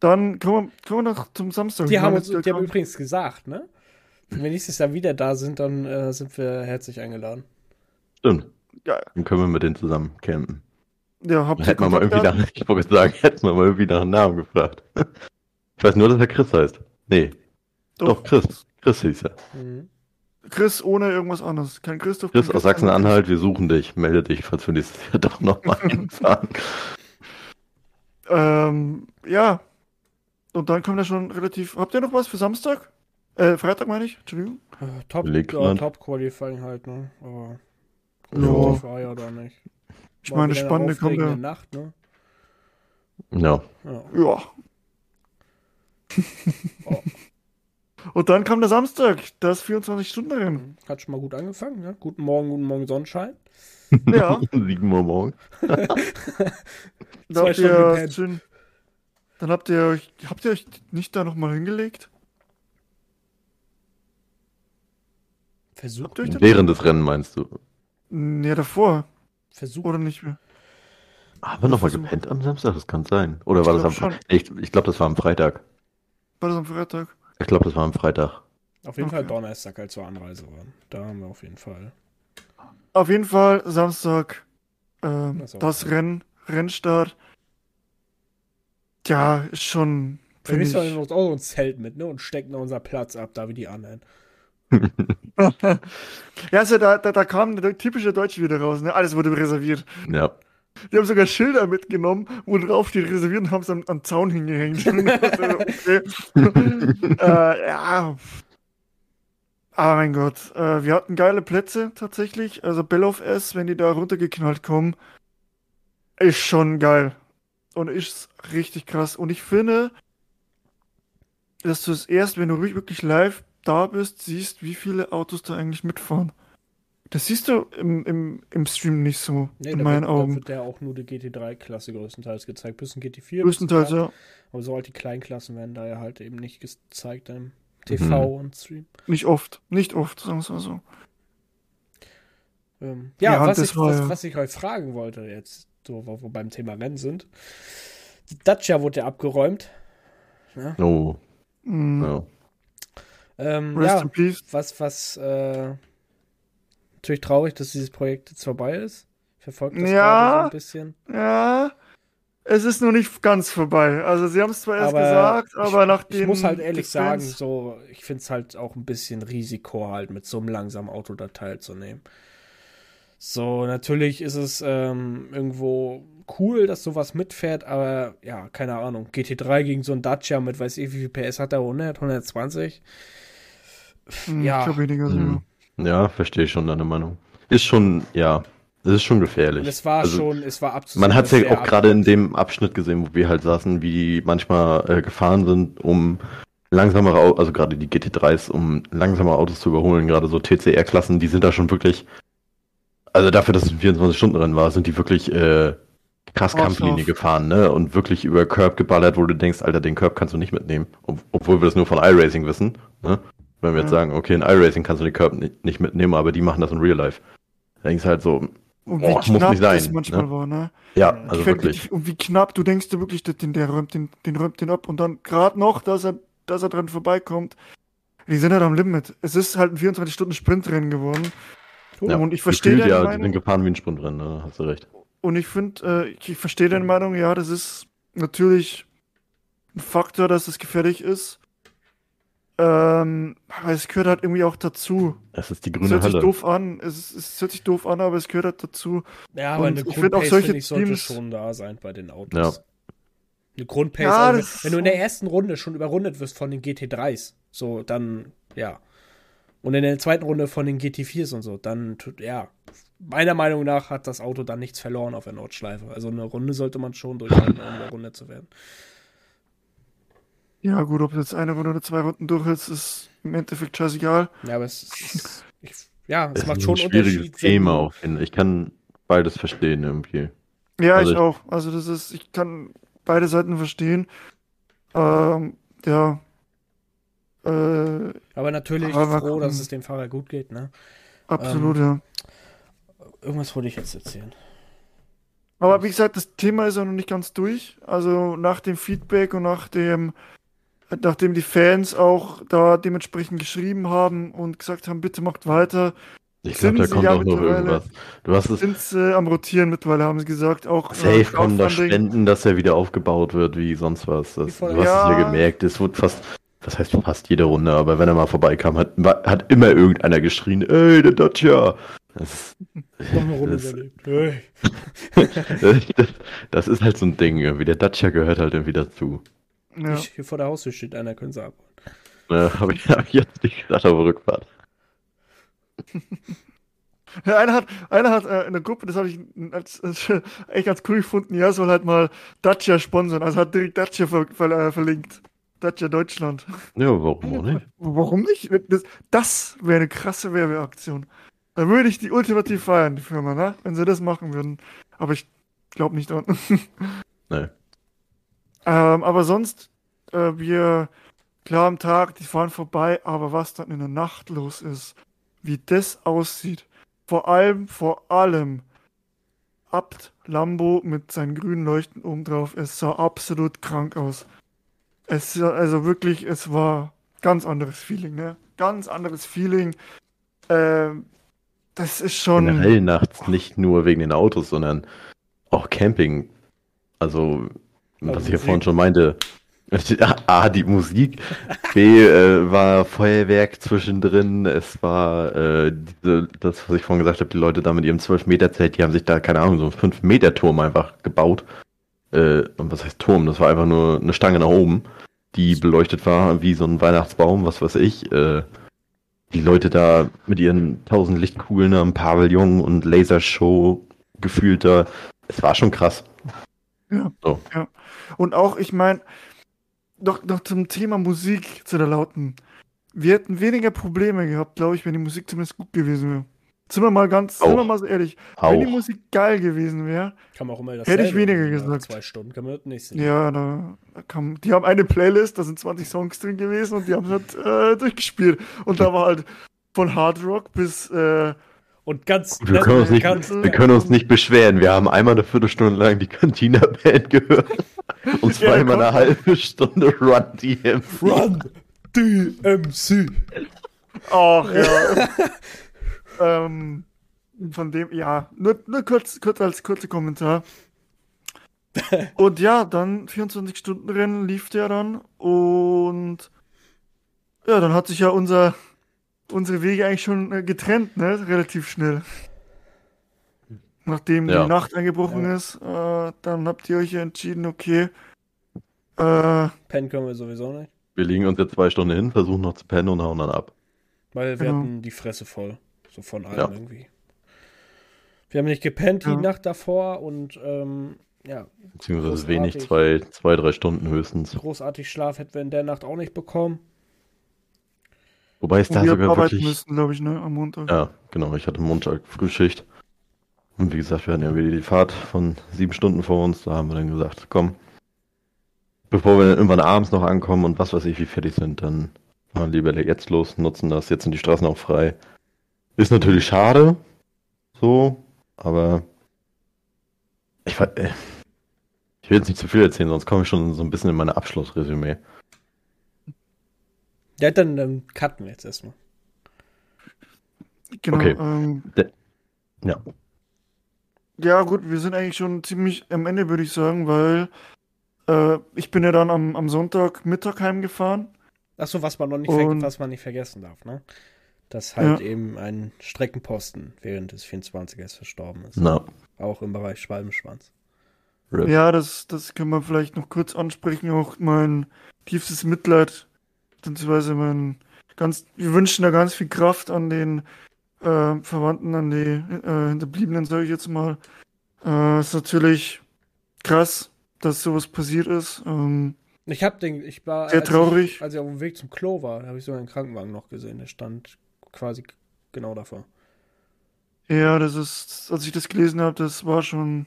dann kommen wir, kommen wir noch zum Samstag. Die haben uns, die haben übrigens gesagt, ne? Wenn wir nächstes Jahr wieder da sind, dann äh, sind wir herzlich eingeladen. Stimmt. Geil. Dann können wir mit denen zusammen campen. ja, habt ihr Hätten wir mal irgendwie nach, ich wollte sagen, hätten wir mal irgendwie nach einem Namen gefragt. Ich weiß nur, dass er Chris heißt. Nee, doch, Chris. Chris hieß er. Mhm. Chris ohne irgendwas anderes. Kein Christoph. Chris aus Sachsen-Anhalt, wir suchen dich. Melde dich, falls wir nächstes Jahr doch nochmal hinfahren. ähm, ja. Und dann kommt er schon relativ. Habt ihr noch was für Samstag? Äh, Freitag meine ich, Entschuldigung. Äh, Top, ja, mal. Top Qualifying halt, ne? Aber Ja. war ja da nicht. Ich War meine, spannende kommt ja. Nacht, ne? Ja. Ja. Ja. Oh. Und dann kam der Samstag, das 24-Stunden-Rennen. Hat schon mal gut angefangen, ne? Guten Morgen, guten Morgen Sonnenschein. Ja, 7 Uhr morgens. da Zwei habt ihr schön. Dann habt ihr euch. Habt ihr euch nicht da nochmal hingelegt? Versucht, euch Während des Rennen meinst du? Ja, davor. versucht. Oder nicht mehr? Haben wir nochmal gepennt am Samstag? Das kann sein. Oder Ich war das am Freitag? Ich, ich glaube, das war am Freitag. War das am Freitag? Ich glaube, das war am Freitag. Auf jeden Fall Okay. Donnerstag, als wir Anreise waren. Da haben wir auf jeden Fall. Auf jeden Fall Samstag. Ähm, Das das Rennen, Rennstart. Ja, ist schon. Wir Find müssen ich, uns auch so ein Zelt mit, ne? Und stecken unser Platz ab, da wie die anderen. ja, also da, da, da kam der typische Deutsche wieder raus, ne? Alles wurde reserviert. Ja. Die haben sogar Schilder mitgenommen, wo drauf die reserviert und haben es am, am Zaun hingehängt. okay. äh, ja. Aber mein Gott, äh, wir hatten geile Plätze tatsächlich. Also Bell of S, wenn die da runtergeknallt kommen, ist schon geil. Und ist richtig krass. Und ich finde, dass du es erst, wenn du wirklich live da bist, siehst, wie viele Autos da eigentlich mitfahren. Das siehst du im, im, im Stream nicht so, Nee, in da meinen wird, Augen. Da wird ja auch nur die GT3-Klasse größtenteils gezeigt. Bisschen GT4. bisschen Größtenteils, ja. Aber so halt die Kleinklassen werden da ja halt eben nicht gezeigt im TV und Stream. Nicht oft. Nicht oft, sagen wir mal so. Ähm, ja, Ja, was, ich, war was, was ich euch fragen wollte jetzt, so, wo wir beim Thema Rennen sind. Die Dacia wurde ja abgeräumt. Oh. Mhm. Ja. Ähm, Rest ja, in Peace. was, was, äh, natürlich traurig, dass dieses Projekt jetzt vorbei ist. Ich verfolge das Ja. gerade so ein bisschen. Ja, es ist noch nicht ganz vorbei. Also sie haben es zwar erst Aber gesagt, aber nach Ich den muss halt ehrlich sagen, Fans- so, ich finde es halt auch ein bisschen Risiko, halt mit so einem langsamen Auto da teilzunehmen. So, natürlich ist es ähm, irgendwo cool, dass sowas mitfährt, aber ja, keine Ahnung. GT3 gegen so ein Dacia mit, weiß ich, wie viel PS hat er? 100, 120? Hm, ja. Ich glaube weniger sogar. Mhm. Ja, verstehe ich schon deine Meinung. Ist schon, ja, das ist schon gefährlich. Und es war Also, schon, es war abzusehen. Man hat es ja auch gerade in dem Abschnitt gesehen, wo wir halt saßen, wie die manchmal äh, gefahren sind, um langsamere Autos, also gerade die GT3s, um langsamere Autos zu überholen, gerade so TCR-Klassen, die sind da schon wirklich, also dafür, dass es ein 24-Stunden-Rennen war, sind die wirklich äh, krass Kampflinie gefahren, ne? Und wirklich über Curb geballert, wo du denkst, Alter, den Curb kannst du nicht mitnehmen. Ob, obwohl wir das nur von iRacing wissen, ne? Wenn wir jetzt Ja. sagen, okay, in iRacing kannst du den Curb nicht, mitnehmen, aber die machen das in Real Life. Da denkst du halt so, Und Boah, wie muss knapp nicht sein, das manchmal ne? war, ne? ja, also find, wirklich. Und wie knapp, du denkst dir wirklich, den, der räumt den, den räumt den ab und dann gerade noch, dass er, dass er dran vorbeikommt. Die sind halt am Limit. Es ist halt ein 24-Stunden-Sprintrennen geworden. Ja, und ich verstehe deine ja, die sind gefahren wie ein Sprintrennen, ne? hast du recht. Und ich finde, äh, ich, ich verstehe deine Meinung, ja, das ist natürlich ein Faktor, dass es gefährlich ist. Ähm, aber es gehört halt irgendwie auch dazu. Es ist die Es grüne hört sich Hölle. doof an, es, es hört sich doof an, aber es gehört halt dazu. Ja, aber Und eine ich find auch solche finde ich, sollte Teams- schon da sein bei den Autos. Ja. Eine Grundpace, Ja, also, wenn du in der ersten Runde schon überrundet wirst von den GT3s, so, dann, ja. Und in der zweiten Runde von den GT4s und so, dann, tut- ja. Meiner Meinung nach hat das Auto dann nichts verloren auf der Nordschleife. Also eine Runde sollte man schon durchhalten, um überrundet zu werden. Ja, gut, ob jetzt eine Runde oder zwei Runden durch ist, ist im Endeffekt scheißegal. Ja, aber es ist, ich, ja, es Es macht ist schon ein einen schwieriges Unterschied. wenn Thema Fall. Ich kann beides verstehen irgendwie. Ja, Also ich ich- auch. Also das ist, ich kann beide Seiten verstehen. Ähm, ja. Äh, Aber natürlich Aber froh, dass es dem Fahrer gut geht, ne? absolut, Ähm, ja. Irgendwas wollte ich jetzt erzählen. Aber wie gesagt, das Thema ist ja noch nicht ganz durch. Also nach dem Feedback und nach dem, nachdem die Fans auch da dementsprechend geschrieben haben und gesagt haben, bitte macht weiter, Ich Sind glaube, da kommt ja auch noch irgendwas. Du hast es sind sie am Rotieren mittlerweile, haben sie gesagt. Auch äh, safe kommen da. Spenden, dass er wieder aufgebaut wird, wie sonst was. Das, du hast es ja Ja. gemerkt, es wird fast was heißt fast jede Runde, aber wenn er mal vorbeikam, hat, hat immer irgendeiner geschrien, ey, der Dacia! Das, das, das, das, ist halt so ein Ding, irgendwie. Der Dacia gehört halt irgendwie dazu. Ja. Ich, hier vor der Haustür steht einer, können sie abholen. Ja, habe ich, hab ich jetzt nicht gesagt auf Rückfahrt. Ja, einer hat, einer hat äh, in der Gruppe, das habe ich als, als, echt ganz cool gefunden, ja, soll halt mal Dacia sponsern. Also hat direkt Dacia ver, ver, äh, verlinkt. Dacia Deutschland. Ja, warum nicht? Warum nicht? Das, das wäre eine krasse Werbeaktion. Da würde ich die ultimativ feiern, die Firma, ne? Wenn sie das machen würden. Aber ich glaube nicht dran. nee. Ähm, aber sonst, äh, wir, klar am Tag, die fahren vorbei, aber was dann in der Nacht los ist, wie das aussieht. Vor allem, vor allem, Abt Lambo mit seinen grünen Leuchten oben drauf, es sah absolut krank aus. Es, also wirklich, es war ganz anderes Feeling, ne? Ganz anderes Feeling. Ähm, das ist schon. Generell nachts nicht nur wegen den Autos, sondern auch Camping. Also, was also ich ja vorhin schon meinte, A, die Musik, B, äh, war Feuerwerk zwischendrin, es war äh, diese, das, was ich vorhin gesagt habe, die Leute da mit ihrem 12-Meter-Zelt, die haben sich da, keine Ahnung, so einen 5-Meter-Turm einfach gebaut. Äh, und was heißt Turm? Das war einfach nur eine Stange nach oben, die beleuchtet war wie so ein Weihnachtsbaum, was weiß ich. Äh, die Leute da mit ihren 1000 Lichtkugeln am Pavillon und Lasershow gefühlt da, es war schon krass. Ja, so. ja. Und auch, ich meine, noch, noch zum Thema Musik zu der Lauten. Wir hätten weniger Probleme gehabt, glaube ich, wenn die Musik zumindest gut gewesen wäre. Sind wir mal ganz, sind wir mal so ehrlich. Auch. Wenn die Musik geil gewesen wäre, hätte ich weniger gesagt. Zwei Stunden kann man das nicht sehen. Ja, da, da kam, die haben eine Playlist, da sind 20 Songs drin gewesen und die haben halt äh, durchgespielt. Und da war halt von Hard Rock bis äh, und ganz. Wir können, uns nicht, ganz, wir können uns nicht beschweren. Wir haben einmal eine Viertelstunde lang die Cantina-Band gehört. Und zweimal ja, eine halbe Stunde Run DMC. Run DMC. Ach ja. ähm, von dem, ja, nur, nur kurz, kurz als kurzer Kommentar. und ja, dann 24-Stunden-Rennen lief der dann und ja, dann hat sich ja unser unsere Wege eigentlich schon äh, getrennt, ne? Relativ schnell. Nachdem ja. die Nacht eingebrochen ja. ist, äh, dann habt ihr euch ja entschieden, okay. Äh, pennen können wir sowieso nicht. Wir liegen uns jetzt zwei Stunden hin, versuchen noch zu pennen und hauen dann ab. Weil wir genau. hatten die Fresse voll. So von allem ja. irgendwie. Wir haben nicht gepennt die Nacht davor und ähm, ja. Beziehungsweise wenig, zwei, zwei, drei Stunden höchstens. Großartig Schlaf hätten wir in der Nacht auch nicht bekommen. Wobei es da sogar wirklich... müssten, glaube ich, ne, am Montag. Ja, genau, ich hatte Montag Frühschicht. Und wie gesagt, wir hatten ja wieder die Fahrt von sieben Stunden vor uns. Da haben wir dann gesagt, komm, bevor wir dann irgendwann abends noch ankommen und was weiß ich, wie fertig sind, dann mal lieber jetzt los, nutzen das. Jetzt sind die Straßen auch frei. Ist natürlich schade, so, aber ich, äh, ich will jetzt nicht zu viel erzählen, sonst komme ich schon so ein bisschen in meine Abschlussresümee. Ja, dann, dann cutten wir jetzt erstmal. Genau. Okay. Ähm, ja. Ja, gut, wir sind eigentlich schon ziemlich am Ende, würde ich sagen, weil äh, ich bin ja dann am, am Sonntag Mittag heimgefahren. Achso, was man noch nicht, und, was man nicht vergessen darf, ne? Dass halt ja. eben ein Streckenposten während des 24ers verstorben ist. No. Auch im Bereich Schwalbenschwanz. Ja, das, das können wir vielleicht noch kurz ansprechen. Auch mein tiefstes Mitleid beziehungsweise mein ganz, wir wünschen da ganz viel Kraft an den äh, Verwandten, an die äh, Hinterbliebenen, sage ich jetzt mal. Äh, ist natürlich krass, dass sowas passiert ist. Ähm, ich hab den, ich war sehr als traurig. Ich, als ich auf dem Weg zum Klo war, habe ich so einen Krankenwagen noch gesehen. Der stand quasi genau davor. Ja, das ist, als ich das gelesen habe, das war schon.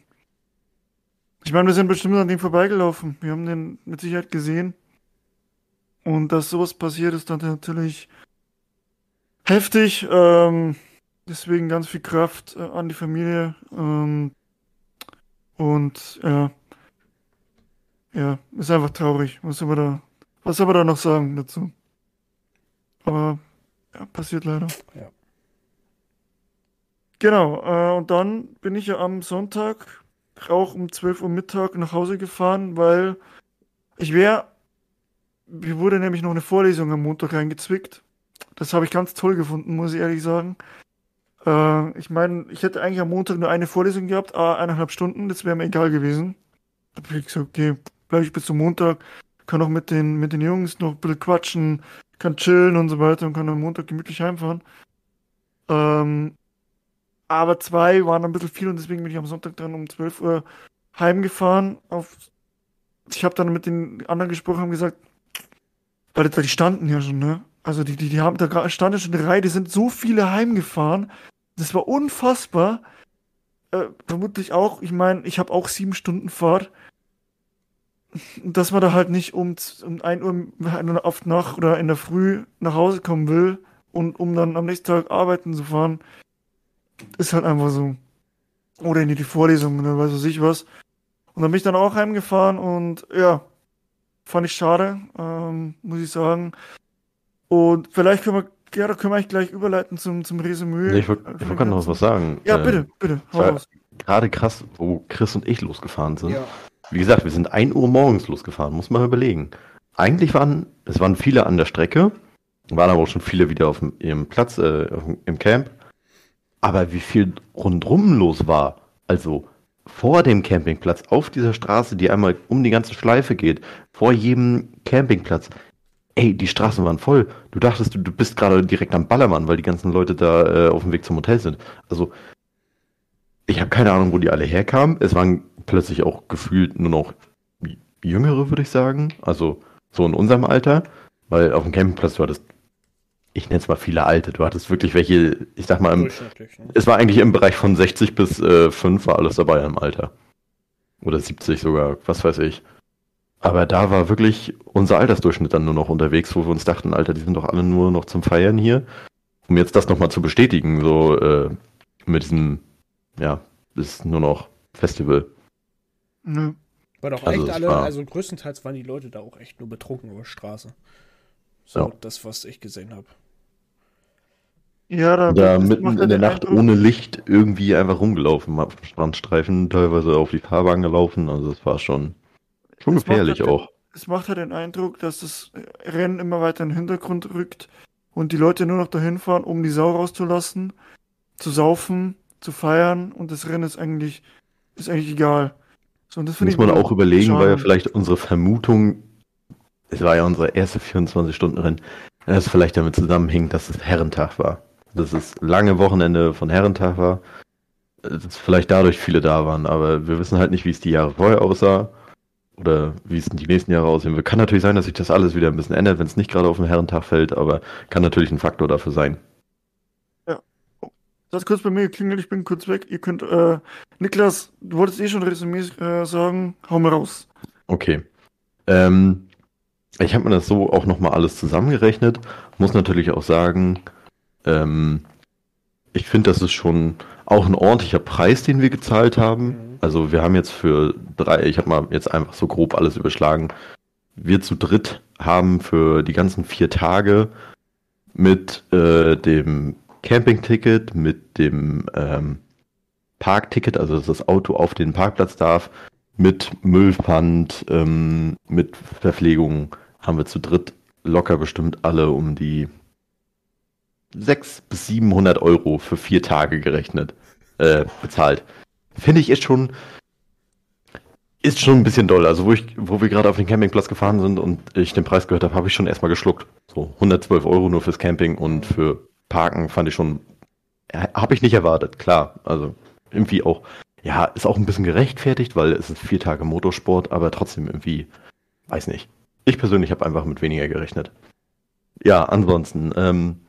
Ich meine, wir sind bestimmt an dem vorbeigelaufen. Wir haben den mit Sicherheit gesehen. Und dass sowas passiert, ist dann natürlich heftig. Ähm, deswegen ganz viel Kraft äh, an die Familie. Ähm, und ja, ja, ist einfach traurig. Was soll man da, was soll man da noch sagen dazu? Aber ja, passiert leider. Ja. Genau, äh, und dann bin ich ja am Sonntag auch um 12 Uhr Mittag nach Hause gefahren, weil ich wäre mir wurde nämlich noch eine Vorlesung am Montag reingezwickt. Das habe ich ganz toll gefunden, muss ich ehrlich sagen. Äh, ich meine, ich hätte eigentlich am Montag nur eine Vorlesung gehabt, eineinhalb Stunden, das wäre mir egal gewesen. Da habe ich gesagt, okay, bleibe ich bis zum Montag, kann auch mit den, mit den Jungs noch ein bisschen quatschen, kann chillen und so weiter und kann am Montag gemütlich heimfahren. Ähm, aber zwei waren ein bisschen viel und deswegen bin ich am Sonntag dann um 12 Uhr heimgefahren. Auf, ich habe dann mit den anderen gesprochen und gesagt, weil die standen ja schon, ne? Also die, die, die haben, da stand ja schon eine Reihe, die sind so viele heimgefahren. Das war unfassbar. Äh, vermutlich auch, ich meine, ich habe auch sieben Stunden Fahrt. Dass man da halt nicht um, um 1 Uhr auf Nacht oder in der Früh nach Hause kommen will und um dann am nächsten Tag arbeiten zu fahren, ist halt einfach so. Oder in die Vorlesung oder weiß was ich was. Und dann bin ich dann auch heimgefahren und ja, fand ich schade, ähm, muss ich sagen. Und vielleicht können wir, ja, da können wir eigentlich gleich überleiten zum, zum Resümee. Nee, ich wollte wollt gerade noch was sagen. Ja, bitte, ähm, bitte. Hau Gerade krass, wo Chris und ich losgefahren sind. Ja. Wie gesagt, wir sind 1 Uhr morgens losgefahren, muss man überlegen. Eigentlich waren, es waren viele an der Strecke, waren aber auch schon viele wieder auf dem, ihrem Platz, äh, im Camp. Aber wie viel rundrum los war, also vor dem Campingplatz, auf dieser Straße, die einmal um die ganze Schleife geht, vor jedem Campingplatz, ey, die Straßen waren voll. Du dachtest, du, du bist gerade direkt am Ballermann, weil die ganzen Leute da äh, auf dem Weg zum Hotel sind. Also, ich habe keine Ahnung, wo die alle herkamen. Es waren plötzlich auch gefühlt nur noch Jüngere, würde ich sagen. Also so in unserem Alter. Weil auf dem Campingplatz du hattest, ich nenne es mal viele Alte. Du hattest wirklich welche, ich sag mal, im, es war eigentlich im Bereich von 60 bis äh, 5 war alles dabei im Alter. Oder 70 sogar, was weiß ich. Aber da war wirklich unser Altersdurchschnitt dann nur noch unterwegs, wo wir uns dachten, Alter, die sind doch alle nur noch zum Feiern hier. Um jetzt das nochmal zu bestätigen, so äh, mit diesem, ja, ist nur noch Festival. Nö. War doch also echt alle, war, also größtenteils waren die Leute da auch echt nur betrunken über Straße. So, ja. das, was ich gesehen habe. Ja, da, da mitten in der Nacht Eindruck. ohne Licht irgendwie einfach rumgelaufen, auf dem Strandstreifen, teilweise auf die Fahrbahn gelaufen, also das war schon Schon gefährlich halt auch. es macht halt den Eindruck, dass das Rennen immer weiter in den Hintergrund rückt und die Leute nur noch dahin fahren, um die Sau rauszulassen, zu saufen, zu feiern und das Rennen ist eigentlich, ist eigentlich egal. So, und das Muss man auch überlegen, weil ja vielleicht unsere Vermutung, es war ja unsere erste 24-Stunden-Rennen, dass es vielleicht damit zusammenhängt, dass es Herrentag war. Dass es lange Wochenende von Herrentag war. Dass vielleicht dadurch viele da waren, aber wir wissen halt nicht, wie es die Jahre vorher aussah oder wie es die nächsten Jahre aussehen wird. Kann natürlich sein, dass sich das alles wieder ein bisschen ändert, wenn es nicht gerade auf den Herrentag fällt, aber kann natürlich ein Faktor dafür sein. Ja. Oh, das kurz bei mir geklingelt, ich bin kurz weg. Ihr könnt, äh, Niklas, du wolltest eh schon Resümee äh, sagen, hau mal raus. Okay. Ähm, ich habe mir das so auch nochmal alles zusammengerechnet. Muss natürlich auch sagen, ähm, ich finde, das ist schon auch ein ordentlicher Preis, den wir gezahlt haben. Mhm. Also wir haben jetzt für drei, ich habe mal jetzt einfach so grob alles überschlagen. Wir zu dritt haben für die ganzen vier Tage mit äh, dem Campingticket, mit dem ähm, Parkticket, also dass das Auto auf den Parkplatz darf, mit Müllpfand, ähm, mit Verpflegung, haben wir zu dritt locker bestimmt alle um die 600 bis 700 Euro für vier Tage gerechnet äh, bezahlt. Finde ich ist schon ist schon ein bisschen doll. Also wo ich, wo wir gerade auf den Campingplatz gefahren sind und ich den Preis gehört habe, habe ich schon erstmal geschluckt. So 112 Euro nur fürs Camping und für Parken fand ich schon, habe ich nicht erwartet. Klar, also irgendwie auch, ja, ist auch ein bisschen gerechtfertigt, weil es ist vier Tage Motorsport, aber trotzdem irgendwie, weiß nicht. Ich persönlich habe einfach mit weniger gerechnet. Ja, ansonsten, ähm,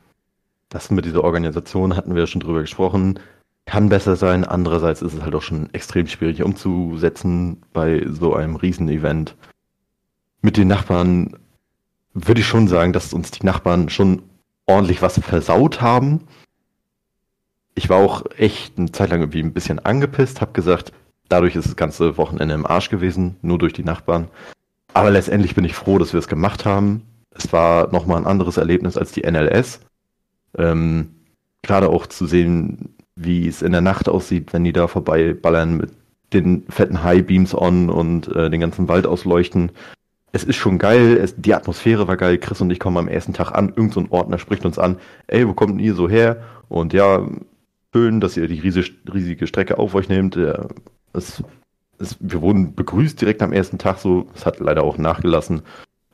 das mit dieser Organisation hatten wir schon drüber gesprochen kann besser sein. Andererseits ist es halt auch schon extrem schwierig umzusetzen bei so einem Riesenevent. Mit den Nachbarn würde ich schon sagen, dass uns die Nachbarn schon ordentlich was versaut haben. Ich war auch echt eine Zeit lang irgendwie ein bisschen angepisst, habe gesagt, dadurch ist das ganze Wochenende im Arsch gewesen, nur durch die Nachbarn. Aber letztendlich bin ich froh, dass wir es gemacht haben. Es war nochmal ein anderes Erlebnis als die NLS. Ähm, Gerade auch zu sehen, wie es in der Nacht aussieht, wenn die da vorbeiballern mit den fetten High Beams on und äh, den ganzen Wald ausleuchten. es ist schon geil, es, die Atmosphäre war geil. Chris und ich kommen am ersten Tag an, irgendein so Ordner spricht uns an, ey, wo kommt ihr so her? Und ja, schön, dass ihr die riesige, riesige Strecke auf euch nehmt. Es, es, wir wurden begrüßt direkt am ersten Tag so. Es hat leider auch nachgelassen.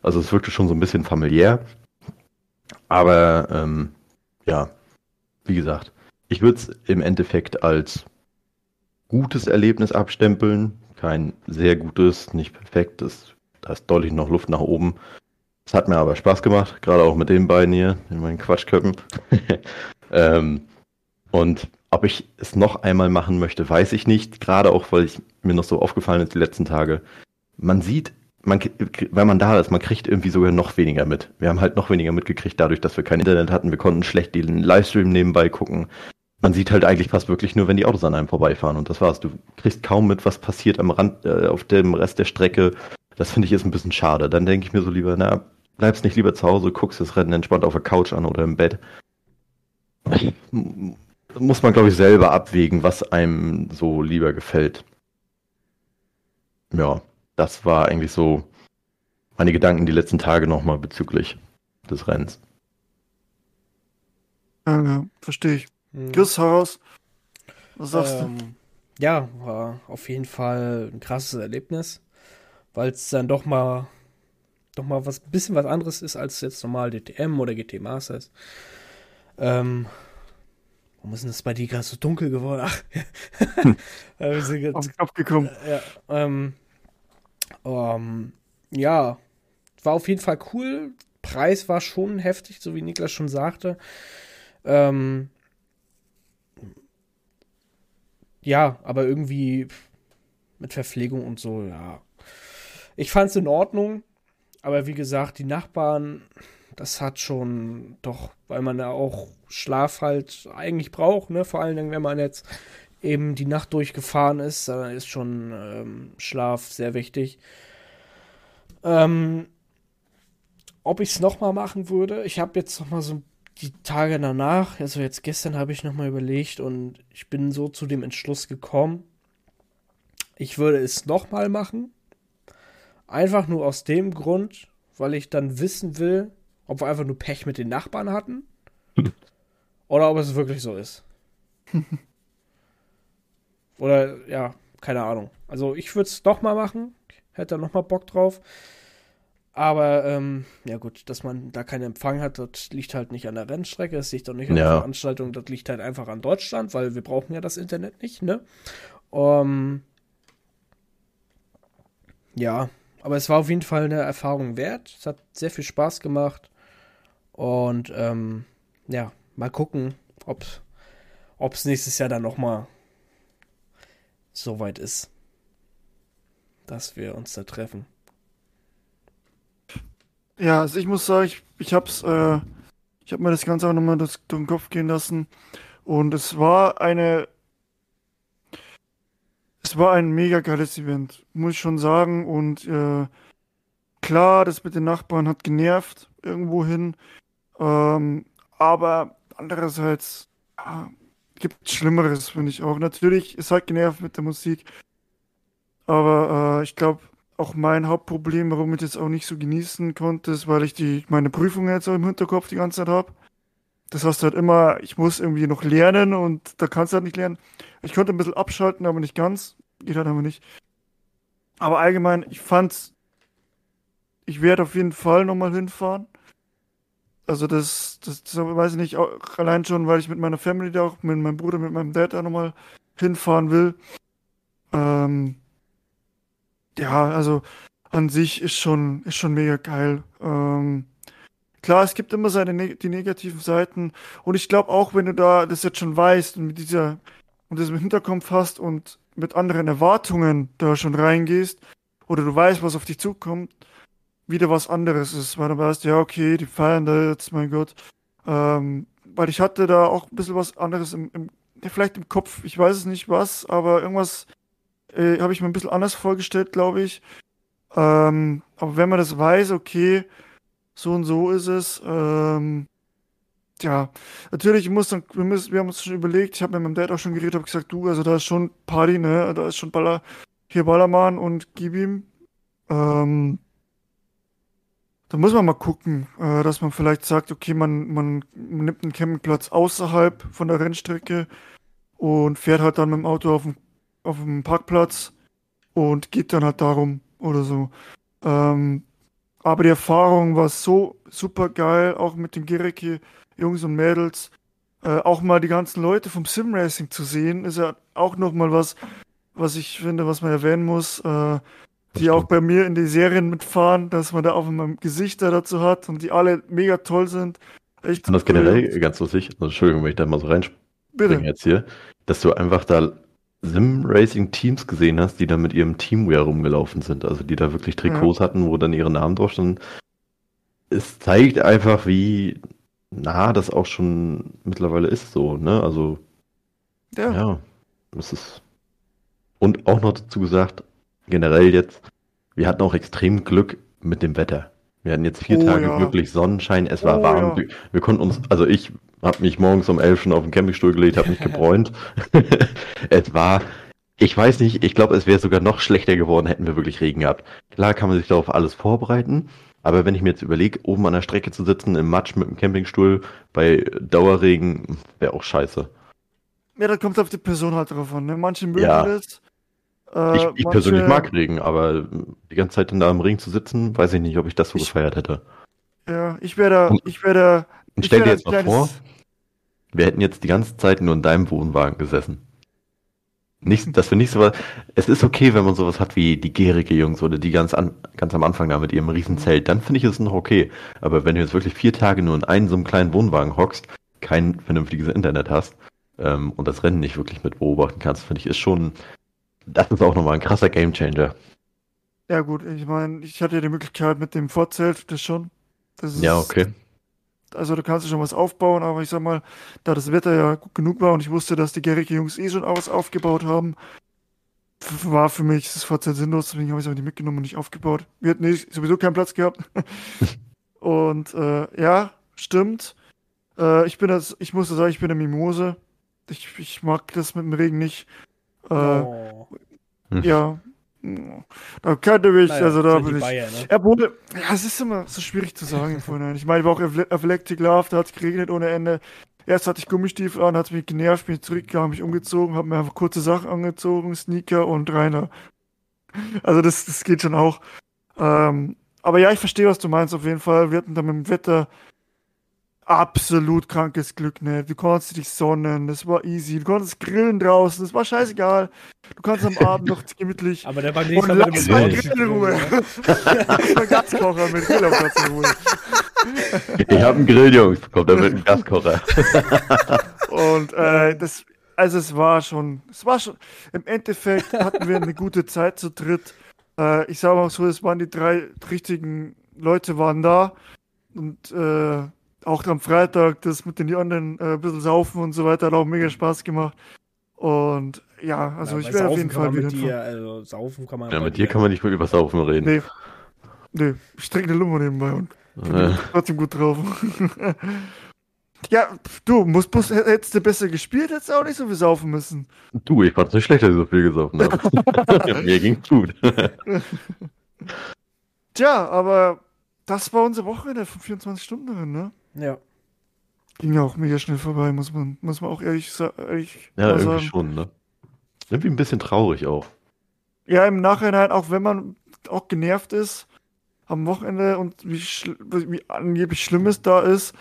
Also es wirkte schon so ein bisschen familiär. Aber ähm, ja, wie gesagt, ich würde es im Endeffekt als gutes Erlebnis abstempeln. Kein sehr gutes, nicht perfektes. Da ist deutlich noch Luft nach oben. Es hat mir aber Spaß gemacht, gerade auch mit den beiden hier, in meinen Quatschköppen. ähm, und ob ich es noch einmal machen möchte, weiß ich nicht. Gerade auch, weil ich mir noch so aufgefallen ist die letzten Tage. Man sieht, man, wenn man da ist, man kriegt irgendwie sogar noch weniger mit. Wir haben halt noch weniger mitgekriegt, dadurch, dass wir kein Internet hatten. Wir konnten schlecht den Livestream nebenbei gucken. Man sieht halt eigentlich fast wirklich nur, wenn die Autos an einem vorbeifahren und das war's. Du kriegst kaum mit, was passiert am Rand, äh, auf dem Rest der Strecke. Das finde ich ist ein bisschen schade. Dann denke ich mir so lieber, na, bleibst nicht lieber zu Hause, guckst das Rennen entspannt auf der Couch an oder im Bett muss man, glaube ich, selber abwägen, was einem so lieber gefällt. Ja, das war eigentlich so meine Gedanken die letzten Tage nochmal bezüglich des Rennens. Ja, ja verstehe ich. Hm. Chris, heraus. Was sagst ähm, du? Ja, war auf jeden Fall ein krasses Erlebnis, weil es dann doch mal doch mal was bisschen was anderes ist als jetzt normal DTM oder GT Masters. Ähm, Warum ist denn das bei dir gerade so dunkel geworden? Ach, hm. wir sind jetzt, auf den Kopf gekommen. Ja, ähm, um, ja, war auf jeden Fall cool. Preis war schon heftig, so wie Niklas schon sagte. Ähm, ja, aber irgendwie mit Verpflegung und so, ja. Ich fand es in Ordnung, aber wie gesagt, die Nachbarn, das hat schon doch, weil man ja auch Schlaf halt eigentlich braucht, ne? Vor allen Dingen, wenn man jetzt eben die Nacht durchgefahren ist, dann ist schon ähm, Schlaf sehr wichtig. Ähm, ob ich es nochmal machen würde, ich habe jetzt nochmal so die Tage danach, also jetzt gestern habe ich nochmal überlegt und ich bin so zu dem Entschluss gekommen, ich würde es nochmal machen. Einfach nur aus dem Grund, weil ich dann wissen will, ob wir einfach nur Pech mit den Nachbarn hatten. oder ob es wirklich so ist. oder ja, keine Ahnung. Also ich würde es doch mal machen. Hätte da noch mal Bock drauf. Aber ähm, ja gut, dass man da keinen Empfang hat, das liegt halt nicht an der Rennstrecke, das liegt auch nicht an ja. der Veranstaltung, das liegt halt einfach an Deutschland, weil wir brauchen ja das Internet nicht, ne? Um, ja, aber es war auf jeden Fall eine Erfahrung wert. Es hat sehr viel Spaß gemacht. Und ähm, ja, mal gucken, ob es nächstes Jahr dann nochmal so weit ist, dass wir uns da treffen. Ja, also ich muss sagen, ich, ich hab's, äh, ich habe mir das Ganze auch nochmal durch den Kopf gehen lassen. Und es war eine, es war ein mega geiles Event, muss ich schon sagen. Und äh, klar, das mit den Nachbarn hat genervt irgendwohin. Ähm, aber andererseits ja, gibt es Schlimmeres, finde ich auch. Natürlich ist halt genervt mit der Musik. Aber äh, ich glaube, auch mein Hauptproblem, warum ich das auch nicht so genießen konnte, ist, weil ich die, meine Prüfungen jetzt auch im Hinterkopf die ganze Zeit habe. Das heißt halt immer, ich muss irgendwie noch lernen und da kannst du halt nicht lernen. Ich konnte ein bisschen abschalten, aber nicht ganz. Geht halt aber nicht. Aber allgemein, ich fand's, ich werde auf jeden Fall nochmal hinfahren. Also das, das, das weiß ich nicht, auch allein schon, weil ich mit meiner Family da auch, mit meinem Bruder, mit meinem Dad da nochmal hinfahren will. Ähm, ja, also an sich ist schon, ist schon mega geil. Ähm, klar, es gibt immer seine die negativen Seiten und ich glaube auch, wenn du da das jetzt schon weißt und mit dieser und das im Hinterkopf hast und mit anderen Erwartungen da schon reingehst oder du weißt, was auf dich zukommt, wieder was anderes ist, weil du weißt, ja, okay, die feiern da jetzt, mein Gott. Ähm, weil ich hatte da auch ein bisschen was anderes im, im vielleicht im Kopf, ich weiß es nicht was, aber irgendwas äh, habe ich mir ein bisschen anders vorgestellt, glaube ich. Ähm, aber wenn man das weiß, okay, so und so ist es, ähm, ja, natürlich muss dann, wir, müssen, wir haben uns schon überlegt, ich habe mit meinem Dad auch schon geredet, habe gesagt, du, also da ist schon Party, ne, da ist schon Baller, hier Ballermann und gib ihm. Ähm, da muss man mal gucken, äh, dass man vielleicht sagt, okay, man, man nimmt einen Campingplatz außerhalb von der Rennstrecke und fährt halt dann mit dem Auto auf dem, auf dem Parkplatz und geht dann halt darum oder so. Ähm, aber die Erfahrung war so super geil, auch mit den Gereke Jungs und Mädels. Äh, auch mal die ganzen Leute vom Simracing zu sehen, ist ja auch nochmal was, was ich finde, was man erwähnen muss. Äh, die auch bei mir in die Serien mitfahren, dass man da auch immer Gesichter dazu hat und die alle mega toll sind. Echt ich finde das generell ganz lustig. Also, Entschuldigung, wenn ich da mal so reinspringe jetzt hier, dass du einfach da Sim-Racing-Teams gesehen hast, die da mit ihrem Teamwear rumgelaufen sind. Also die da wirklich Trikots ja. hatten, wo dann ihre Namen drauf standen. Es zeigt einfach, wie nah das auch schon mittlerweile ist so, ne? Also ja, ja das ist und auch noch dazu gesagt, generell jetzt, wir hatten auch extrem Glück mit dem Wetter. Wir hatten jetzt vier oh, Tage ja. wirklich Sonnenschein, es war oh, warm. Ja. Wir konnten uns, also ich habe mich morgens um elf schon auf den Campingstuhl gelegt, habe mich gebräunt. es war, ich weiß nicht, ich glaube, es wäre sogar noch schlechter geworden, hätten wir wirklich Regen gehabt. Klar kann man sich darauf alles vorbereiten, aber wenn ich mir jetzt überlege, oben an der Strecke zu sitzen, im Matsch mit dem Campingstuhl bei Dauerregen, wäre auch scheiße. Ja, da kommt auf die Person halt drauf an. Ne? Manche mögen ja. das, äh, ich, ich manche... persönlich mag Regen, aber die ganze Zeit da im Regen zu sitzen, weiß ich nicht, ob ich das so ich, gefeiert hätte. Ja, ich wäre da, ich wäre da. Und stell dir jetzt mal vor, wir hätten jetzt die ganze Zeit nur in deinem Wohnwagen gesessen. Nicht, dass wir nicht so was. Es ist okay, wenn man sowas hat wie die gärige Jungs oder die ganz, an, ganz am Anfang da mit ihrem Riesenzelt, dann finde ich es noch okay. Aber wenn du jetzt wirklich vier Tage nur in einem so einem kleinen Wohnwagen hockst, kein vernünftiges Internet hast ähm, und das Rennen nicht wirklich mit beobachten kannst, finde ich, ist schon das ist auch nochmal ein krasser Gamechanger. Ja, gut, ich meine, ich hatte ja die Möglichkeit mit dem Vorzelt, das schon. Das ist, ja, okay. Also da kannst du schon was aufbauen, aber ich sag mal, da das Wetter ja gut genug war und ich wusste, dass die Gericke Jungs eh schon was aufgebaut haben, war für mich das Vorzelt sinnlos, deswegen habe ich es auch nicht mitgenommen und nicht aufgebaut. Wir hatten nicht, sowieso keinen Platz gehabt. und äh, ja, stimmt. Äh, ich bin das, ich muss sagen, ich bin eine Mimose. Ich, ich mag das mit dem Regen nicht. Äh, oh. Ja. Da könnte mich, naja, also da bin ich. Bayern, ne? Er wurde, ja, es ist immer so schwierig zu sagen im Vorhinein. Ich meine, ich war auch auf Electric Love, da hat es geregnet ohne Ende. Erst hatte ich Gummistiefel an, hat es mich genervt, bin zurückgegangen, mich umgezogen, habe mir einfach kurze Sachen angezogen, Sneaker und Rainer. Also das, das geht schon auch. Ähm, aber ja, ich verstehe, was du meinst auf jeden Fall. Wir hatten da mit dem Wetter absolut krankes Glück, ne? Du konntest dich sonnen, das war easy. Du konntest grillen draußen, das war scheißegal. Du kannst am Abend noch gemütlich. Aber der war nicht Und lass mal Grill in Ruhe. ich Gaskocher mit Grill auf Platz in Ruhe. Ich hab einen Grill, Jungs. Kommt da mit einem Gaskocher. Und äh, das, also es war schon, es war schon, im Endeffekt hatten wir eine gute Zeit zu dritt. Äh, ich sage mal so, es waren die drei richtigen Leute waren da. Und äh, auch am Freitag das mit den anderen äh, ein bisschen saufen und so weiter hat auch mega Spaß gemacht. Und ja, also ja, ich werde auf jeden Fall wieder. Mit dir, also saufen kann man. Ja, mit dir kann man nicht mehr über Saufen reden. Nee. Nee, ich trinke eine Lummer nebenbei und bin äh. trotzdem gut drauf. ja, du, musst, musst, hättest du besser gespielt, hättest du auch nicht so viel saufen müssen. Du, ich fand's nicht schlecht, dass ich so viel gesaufen habe. Mir ging's gut. Tja, aber das war unsere Wochenende von 24 Stunden drin, ne? Ja. Ging ja auch mega schnell vorbei, muss man, muss man auch ehrlich, ehrlich ja, irgendwie sagen. schon, ne? Irgendwie ein bisschen traurig auch. Ja, im Nachhinein, auch wenn man auch genervt ist am Wochenende und wie, wie angeblich Schlimmes da ist,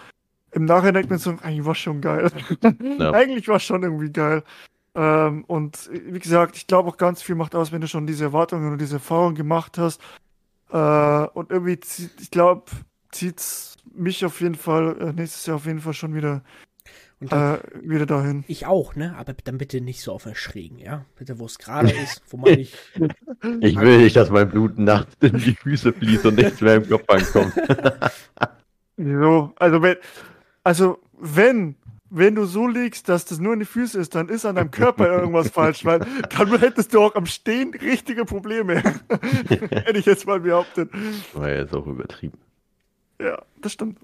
im Nachhinein denkt man so, eigentlich war schon geil. Ja. eigentlich war schon irgendwie geil. Ähm, und wie gesagt, ich glaube auch ganz viel macht aus, wenn du schon diese Erwartungen und diese Erfahrungen gemacht hast. Äh, und irgendwie, ich glaube, zieht's mich auf jeden Fall äh, nächstes Jahr auf jeden Fall schon wieder dann, äh, wieder dahin. Ich auch, ne? Aber dann bitte nicht so auf Erschrägen, ja? Bitte, wo es gerade ist, wo man nicht. Ich will nicht, dass mein Blut nachts in die Füße fließt und nichts mehr im Kopf ankommt. so, also wenn, also wenn, wenn du so liegst, dass das nur in die Füße ist, dann ist an deinem Körper irgendwas falsch, weil dann hättest du auch am Stehen richtige Probleme. Hätte ich jetzt mal behauptet. War ja jetzt auch übertrieben. Ja, das stimmt.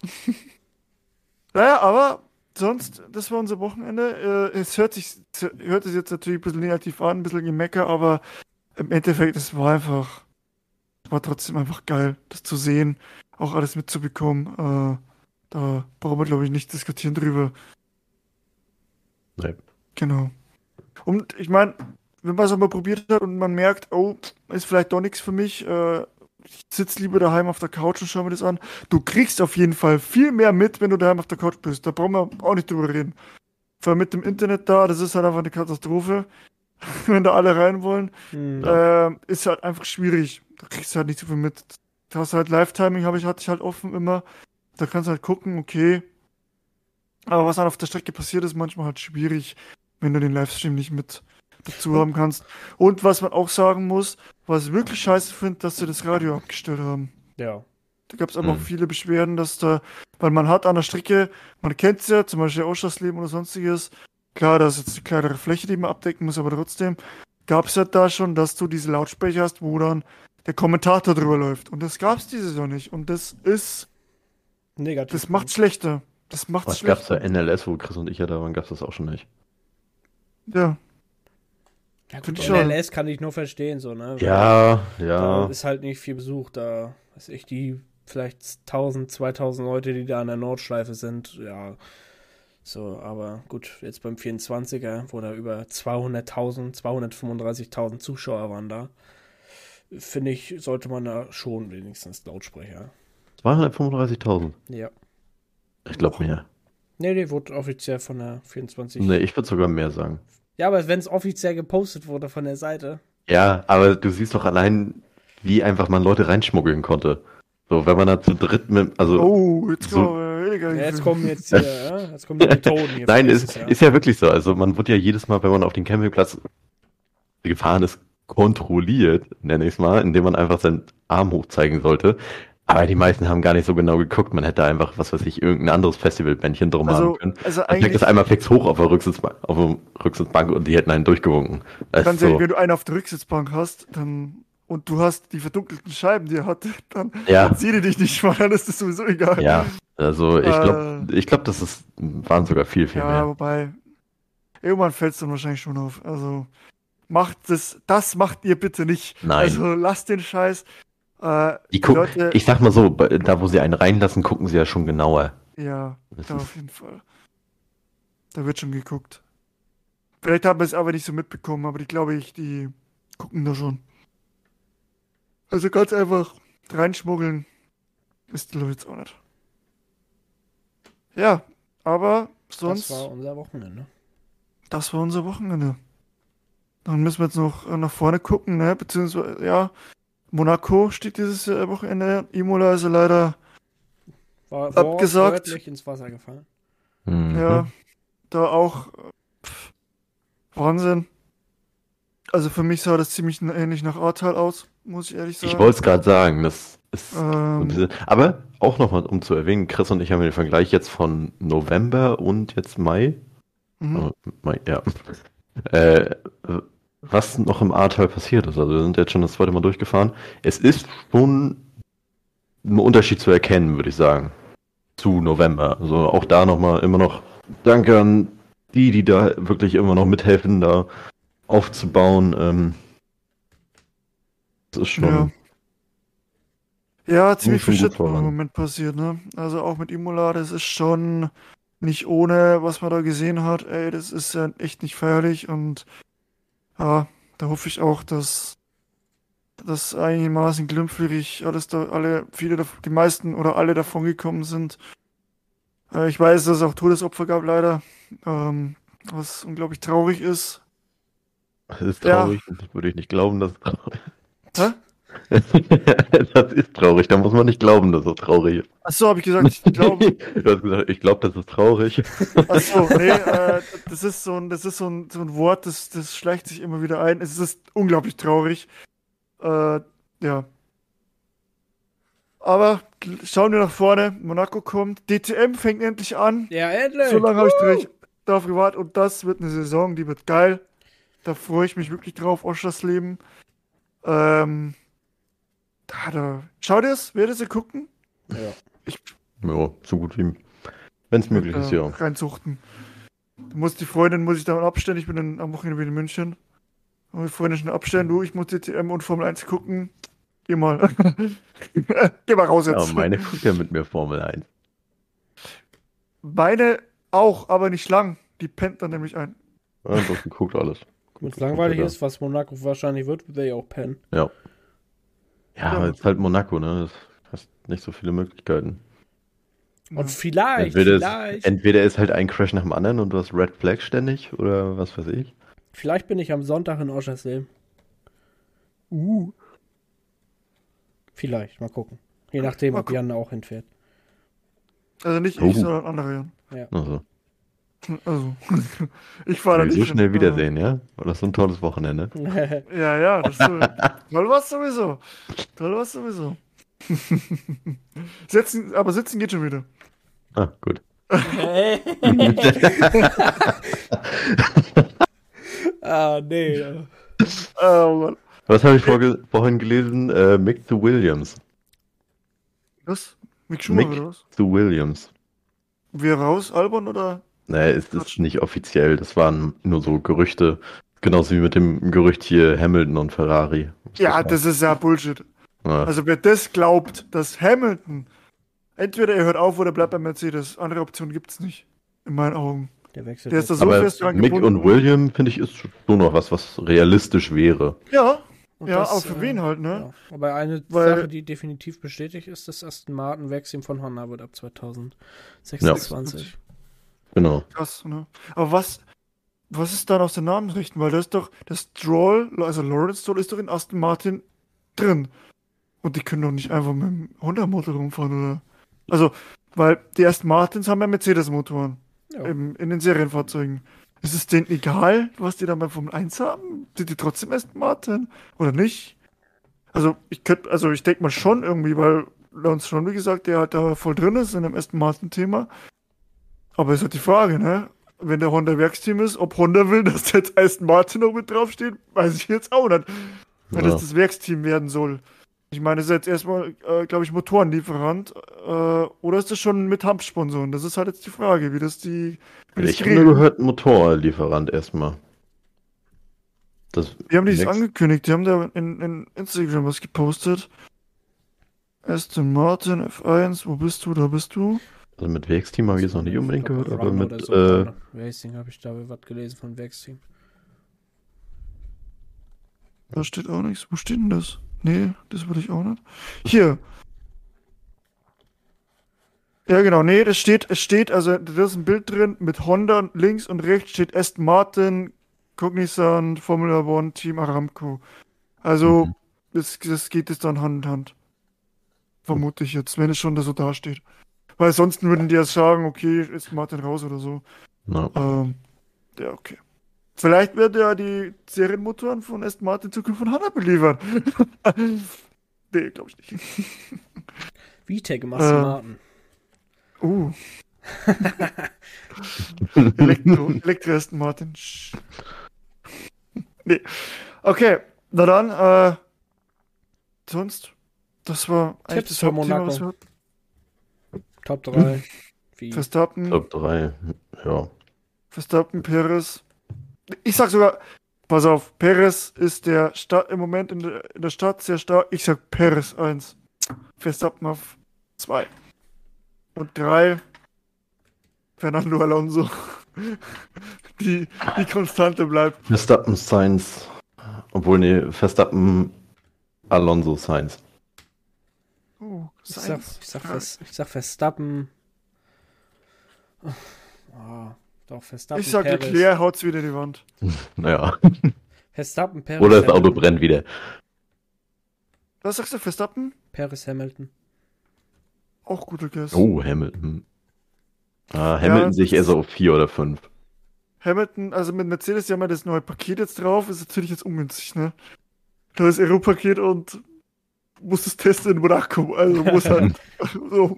naja, aber sonst, das war unser Wochenende. Äh, es hört sich, hört sich jetzt natürlich ein bisschen negativ an, ein bisschen gemecker, aber im Endeffekt, es war einfach, es war trotzdem einfach geil, das zu sehen. auch alles mitzubekommen. Äh, da brauchen wir, glaube ich, nicht diskutieren drüber. Nee. Genau. Und ich meine, wenn man es mal probiert hat und man merkt, oh, ist vielleicht doch nichts für mich, äh, ich sitze lieber daheim auf der Couch und schaue mir das an. Du kriegst auf jeden Fall viel mehr mit, wenn du daheim auf der Couch bist. Da brauchen wir auch nicht drüber reden. Vor allem mit dem Internet da, das ist halt einfach eine Katastrophe. wenn da alle rein wollen, mhm. äh, ist halt einfach schwierig. Da kriegst du halt nicht so viel mit. Da hast du halt Live-Timing, habe ich, hatte ich halt offen immer. Da kannst du halt gucken, okay. Aber was dann auf der Strecke passiert, ist manchmal halt schwierig, wenn du den Livestream nicht mit dazu haben kannst. Und was man auch sagen muss, was ich wirklich scheiße finde, dass sie das Radio abgestellt haben. Ja. Da gab es aber mhm. auch viele Beschwerden, dass da, weil man hat an der Strecke, man kennt es ja, zum Beispiel Ausschlassleben oder sonstiges, klar, da ist jetzt eine kleinere Fläche, die man abdecken muss, aber trotzdem gab es ja da schon, dass du diese Lautsprecher hast, wo dann der Kommentator drüber läuft. Und das gab es diese Saison nicht. Und das ist negativ. Das macht schlechter. Das macht Was gab es da NLS, wo Chris und ich ja da waren, gab es das auch schon nicht. Ja. Ja, gut, NLS kann ich nur verstehen, so, ne? ja, ja. Da ist halt nicht viel Besuch, da weiß ich, die vielleicht 1000, 2000 Leute, die da an der Nordschleife sind, ja. So, aber gut, jetzt beim 24er, wo da über 200.000, 235.000 Zuschauer waren da, finde ich, sollte man da schon wenigstens Lautsprecher. 235.000? Ja. Ich glaube mehr. Nee, nee, wurde offiziell von der 24. Nee, ich würde sogar mehr sagen. Ja, aber wenn es offiziell gepostet wurde von der Seite. Ja, aber du siehst doch allein, wie einfach man Leute reinschmuggeln konnte. So, wenn man da zu dritt mit, also. Oh, jetzt, so, kommen, ja, jetzt kommen jetzt hier, ja, jetzt kommen die Methoden hier. Nein, ist, ist ja wirklich so. Also man wird ja jedes Mal, wenn man auf den Campingplatz gefahren ist, kontrolliert, nenne ich es mal, indem man einfach seinen Arm hochzeigen sollte. Aber die meisten haben gar nicht so genau geguckt. Man hätte einfach, was weiß ich, irgendein anderes Festivalbändchen drum also, haben können. Also man das einmal fix hoch auf der Rücksitzbank, auf der Rücksitzbank und die hätten einen durchgewunken. Ganz ehrlich, so. wenn du einen auf der Rücksitzbank hast, dann und du hast die verdunkelten Scheiben, die er hat, dann ja. zieh die dich nicht mal, dann ist das sowieso egal. Ja, also ich glaube, äh, ich glaube, das ist, waren sogar viel, viel ja, mehr. Ja, wobei, irgendwann fällt es dann wahrscheinlich schon auf. Also macht das, das macht ihr bitte nicht. Nein. Also lasst den Scheiß. Äh, die gucken, Leute, ich sag mal so, da wo sie einen reinlassen, gucken sie ja schon genauer. Ja, da auf jeden Fall. Da wird schon geguckt. Vielleicht haben wir es aber nicht so mitbekommen, aber ich glaube, ich, die gucken da schon. Also ganz einfach reinschmuggeln ist die jetzt auch nicht. Ja, aber sonst. Das war unser Wochenende. Das war unser Wochenende. Dann müssen wir jetzt noch nach vorne gucken, ne? Beziehungsweise, ja, Monaco steht dieses äh, Wochenende. Imola ist leider war, war abgesagt. ins Wasser gefallen. Mhm. Ja, da auch pff, Wahnsinn. Also für mich sah das ziemlich ähnlich nach Ahrtal aus, muss ich ehrlich sagen. Ich wollte es gerade sagen, das ist. Ähm, aber auch nochmal, um zu erwähnen, Chris und ich haben den Vergleich jetzt von November und jetzt Mai. Mhm. Oh, Mai, ja. Äh, was noch im Ahrtal passiert ist. Also wir sind jetzt schon das zweite Mal durchgefahren. Es ist schon ein Unterschied zu erkennen, würde ich sagen. Zu November. Also auch da nochmal immer noch Danke an die, die da wirklich immer noch mithelfen, da aufzubauen. Ähm, das ist schon. Ja, ja ziemlich viel Shit im Moment passiert, ne? Also auch mit Imola, das ist schon nicht ohne, was man da gesehen hat. Ey, das ist ja echt nicht feierlich und ja, da hoffe ich auch, dass das einigermaßen glimpflich alles da, alle, viele, die meisten oder alle davon gekommen sind. Äh, ich weiß, dass es auch Todesopfer gab, leider. Ähm, was unglaublich traurig ist. Das ist traurig. Ja. Das würde ich nicht glauben, dass. Hä? das ist traurig, da muss man nicht glauben, dass es traurig ist. Achso, habe ich gesagt, ich glaube. du hast gesagt, ich glaube, das ist traurig. Achso, nee, äh, das ist so ein, das ist so ein, so ein Wort, das, das schleicht sich immer wieder ein. Es ist unglaublich traurig. Äh, ja. Aber schauen wir nach vorne. Monaco kommt. DTM fängt endlich an. Ja, endlich. So lange habe ich darauf gewartet. Und das wird eine Saison, die wird geil. Da freue ich mich wirklich drauf, Oschers Ähm, da, da. Schau dir es, werdet ihr gucken? Ja. Ich, ja, so gut wie. Wenn es möglich ist, ja. Reinzuchten. Du musst die Freundin, muss ich dann abstellen. Ich bin dann am Wochenende wieder in München. Und die Freundin schon abstellen. Du, ich muss DTM und Formel 1 gucken. Geh mal. Geh mal raus jetzt. Ja, meine guckt ja mit mir Formel 1. Meine auch, aber nicht lang. Die pennt dann nämlich ein. Ja, das guckt alles. Wenn es langweilig ist, was Monaco wahrscheinlich wird, wird er ja auch pennen. Ja. Ja, aber es ist halt Monaco, ne? Du hast nicht so viele Möglichkeiten. Und vielleicht, Entweder vielleicht, ist, entweder ist halt ein Crash nach dem anderen und du hast Red Flag ständig oder was weiß ich. vielleicht bin ich am Sonntag in Oschersleben. Uh. Vielleicht, mal gucken. Je nachdem, Mal ob Jan auch hinfährt. Also nicht Oh. ich, sondern andere. Jan. Also, Also, ich fahre da wir nicht. so schnell wiedersehen, ja? War das so ein tolles Wochenende? Ja, ja, das ist so. Toll war's sowieso. Toll war's sowieso. Sitzen, aber sitzen geht schon wieder. Ah, gut. ah, nee. Oh Mann. Was habe ich vorge vorhin gelesen? Äh, Mick the Williams. Was? Mick Schumacher Mick. oder was? The Williams. Wir raus, Albon oder? Nee, es ist nicht offiziell. Das waren nur so Gerüchte. Genauso wie mit dem Gerücht hier Hamilton und Ferrari. Ja, das ist ja Bullshit. Ja, Also wer das glaubt, dass Hamilton entweder er hört auf oder bleibt bei Mercedes. Andere Option gibt's nicht. In meinen Augen. Der wechselt. Der ist da so aber fest dran Mick gebunden. und William, finde ich, ist schon noch was, was realistisch wäre. Ja, Und ja, das, auch für äh, wen halt, ne? Ja. Aber eine Weil- Sache, die definitiv bestätigt ist, dass Aston Martin Wechsel von Honda wird ab 2026. Genau. Krass, ne? Aber was, was ist dann aus den Namensrechten? Weil da ist doch, das Stroll, also Lawrence Stroll ist doch in Aston Martin drin. Und die können doch nicht einfach mit dem Honda-Motor rumfahren, oder? Also, weil die Aston Martins haben ja Mercedes-Motoren Ja. im- in den Serienfahrzeugen. Ist es denen egal, was die dann bei Formel 1 haben? Sind die trotzdem Aston Martin? Oder nicht? Also, ich könnte, also ich denke mal schon irgendwie, weil Lawrence Stroll, wie gesagt, der halt da voll drin ist in dem Aston Martin-Thema. Aber ist halt die Frage, ne? Wenn der Honda Werksteam ist, ob Honda will, dass der jetzt Aston Martin noch mit draufsteht, weiß ich jetzt auch nicht. Wenn Ja. das das Werksteam werden soll. Ich meine, das ist jetzt erstmal, äh, glaube ich, Motorenlieferant. Äh, oder ist das schon mit Hampfsponsoren? Das ist halt jetzt die Frage, wie das die. Wie das Ich habe nur gehört, Motorlieferant erstmal. Das Die haben dies Next- angekündigt, die haben da in, in Instagram was gepostet. Aston Martin F1, wo bist du? Da bist du. Also mit Werksteam habe ich jetzt noch nicht unbedingt gehört, aber mit so, äh, Racing habe ich da was gelesen von Werksteam. Da steht auch nichts. Wo steht denn das? Nee, das will ich auch nicht. Hier. Ja, genau. Nee, das steht, es steht, also da ist ein Bild drin mit Honda links und rechts steht Aston Martin, Cognizant, Formula One, Team Aramco. Also, Mhm. das, das geht jetzt dann Hand in Hand. Vermute ich jetzt, wenn es schon da so dasteht. Weil sonst würden die ja sagen, okay, Aston Martin raus oder so. na, Ähm, ja, okay. Vielleicht werden ja die Serienmotoren von Aston Martin in Zukunft von Honda beliefert. nee, glaube ich nicht. VTEC im Aston Äh. Martin. Uh. Elektro, Elektro Aston Martin. Nee. Okay, na dann, äh, sonst, das war eigentlich Tipps das für Monaco. Top 3. Wie? Verstappen, Top 3. Ja. Verstappen, Perez. Ich sag sogar, pass auf, Perez ist der Sta im Moment in der, in der Stadt sehr stark. Ich sag Perez 1. Verstappen auf 2. Und 3. Fernando Alonso. Die, die Konstante bleibt. Verstappen Sainz. Obwohl, nee, Verstappen Alonso Sainz. Ich sag, ich, sag Vers, ich sag Verstappen. Ah, doch, Verstappen. Ich sag, Perez. Leclerc haut's wieder in die Wand. Naja. Verstappen, Perez. Oder das Auto Hamilton. brennt wieder. Was sagst du, Verstappen? Perez Hamilton. Auch guter Guess. Oh, Hamilton. Ah, Hamilton Ja, sehe ich eher so auf 4 oder 5. Hamilton, also mit Mercedes, die haben ja das neue Paket jetzt drauf, ist natürlich jetzt ungünstig, ne? Neues Aero-Paket und muss es testen in Monaco. Also muss halt so,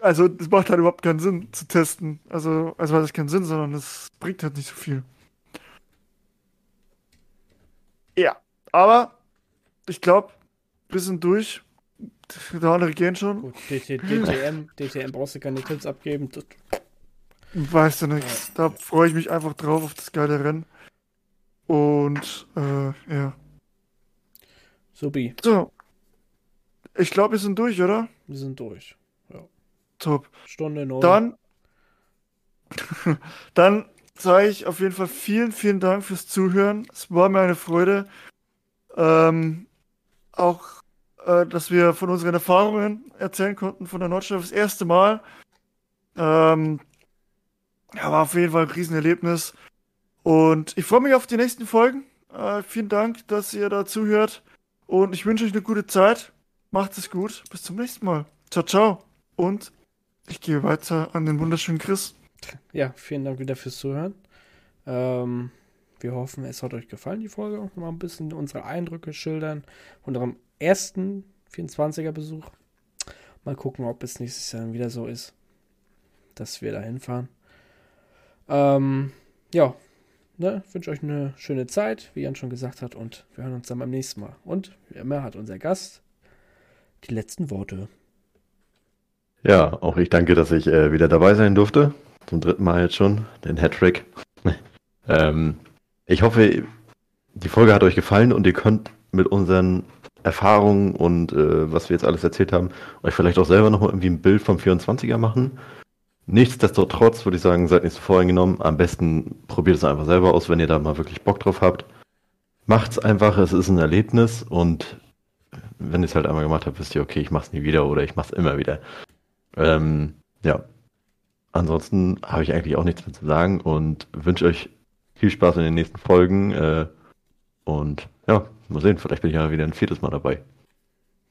also das macht halt überhaupt keinen Sinn zu testen. Also, also hat das keinen Sinn, sondern das bringt halt nicht so viel. Ja, aber ich glaube, wir sind durch. Der andere gehen schon. Gut, DT, DTM, DTM brauchst du keine Tipps abgeben. Das- Weißt du nichts. Da freue ich mich einfach drauf auf das geile Rennen. Und äh, ja. Subi. So, ich glaube, wir sind durch, oder? Wir sind durch. Ja. Top. Stunde neun. Dann, dann sage ich auf jeden Fall vielen, vielen Dank fürs Zuhören. Es war mir eine Freude. Ähm, auch, äh, dass wir von unseren Erfahrungen erzählen konnten von der Nordstadt das erste Mal. Ähm, ja, war auf jeden Fall ein Riesenerlebnis. Und ich freue mich auf die nächsten Folgen. Äh, vielen Dank, dass ihr da zuhört. Und ich wünsche euch eine gute Zeit. Macht es gut. Bis zum nächsten Mal. Ciao, ciao. Und ich gehe weiter an den wunderschönen Chris. Ja, vielen Dank wieder fürs Zuhören. Ähm, wir hoffen, es hat euch gefallen, die Folge. Mal ein bisschen unsere Eindrücke schildern. Unserem ersten 24er-Besuch. Mal gucken, ob es nächstes Jahr wieder so ist, dass wir da hinfahren. Ähm, ja, ne, wünsche euch eine schöne Zeit, wie Jan schon gesagt hat, und wir hören uns dann beim nächsten Mal. Und wie immer hat unser Gast die letzten Worte. Ja, auch ich danke, dass ich äh, wieder dabei sein durfte. Zum dritten Mal jetzt schon, den Hattrick. ähm, ich hoffe, die Folge hat euch gefallen und ihr könnt mit unseren Erfahrungen und äh, was wir jetzt alles erzählt haben, euch vielleicht auch selber noch mal irgendwie ein Bild vom 24er machen. Nichtsdestotrotz würde ich sagen, seid nicht so voreingenommen. Am besten probiert es einfach selber aus, wenn ihr da mal wirklich Bock drauf habt. Macht's einfach, es ist ein Erlebnis und wenn ihr es halt einmal gemacht habt, wisst ihr, okay, ich mach's nie wieder oder ich mach's immer wieder. Ähm, ja. Ansonsten habe ich eigentlich auch nichts mehr zu sagen und wünsche euch viel Spaß in den nächsten Folgen. Äh, und ja, mal sehen, vielleicht bin ich ja wieder ein viertes Mal dabei.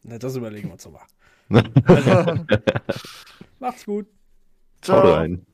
Na, das überlegen wir uns nochmal. also, macht's gut. Ciao. Haut rein.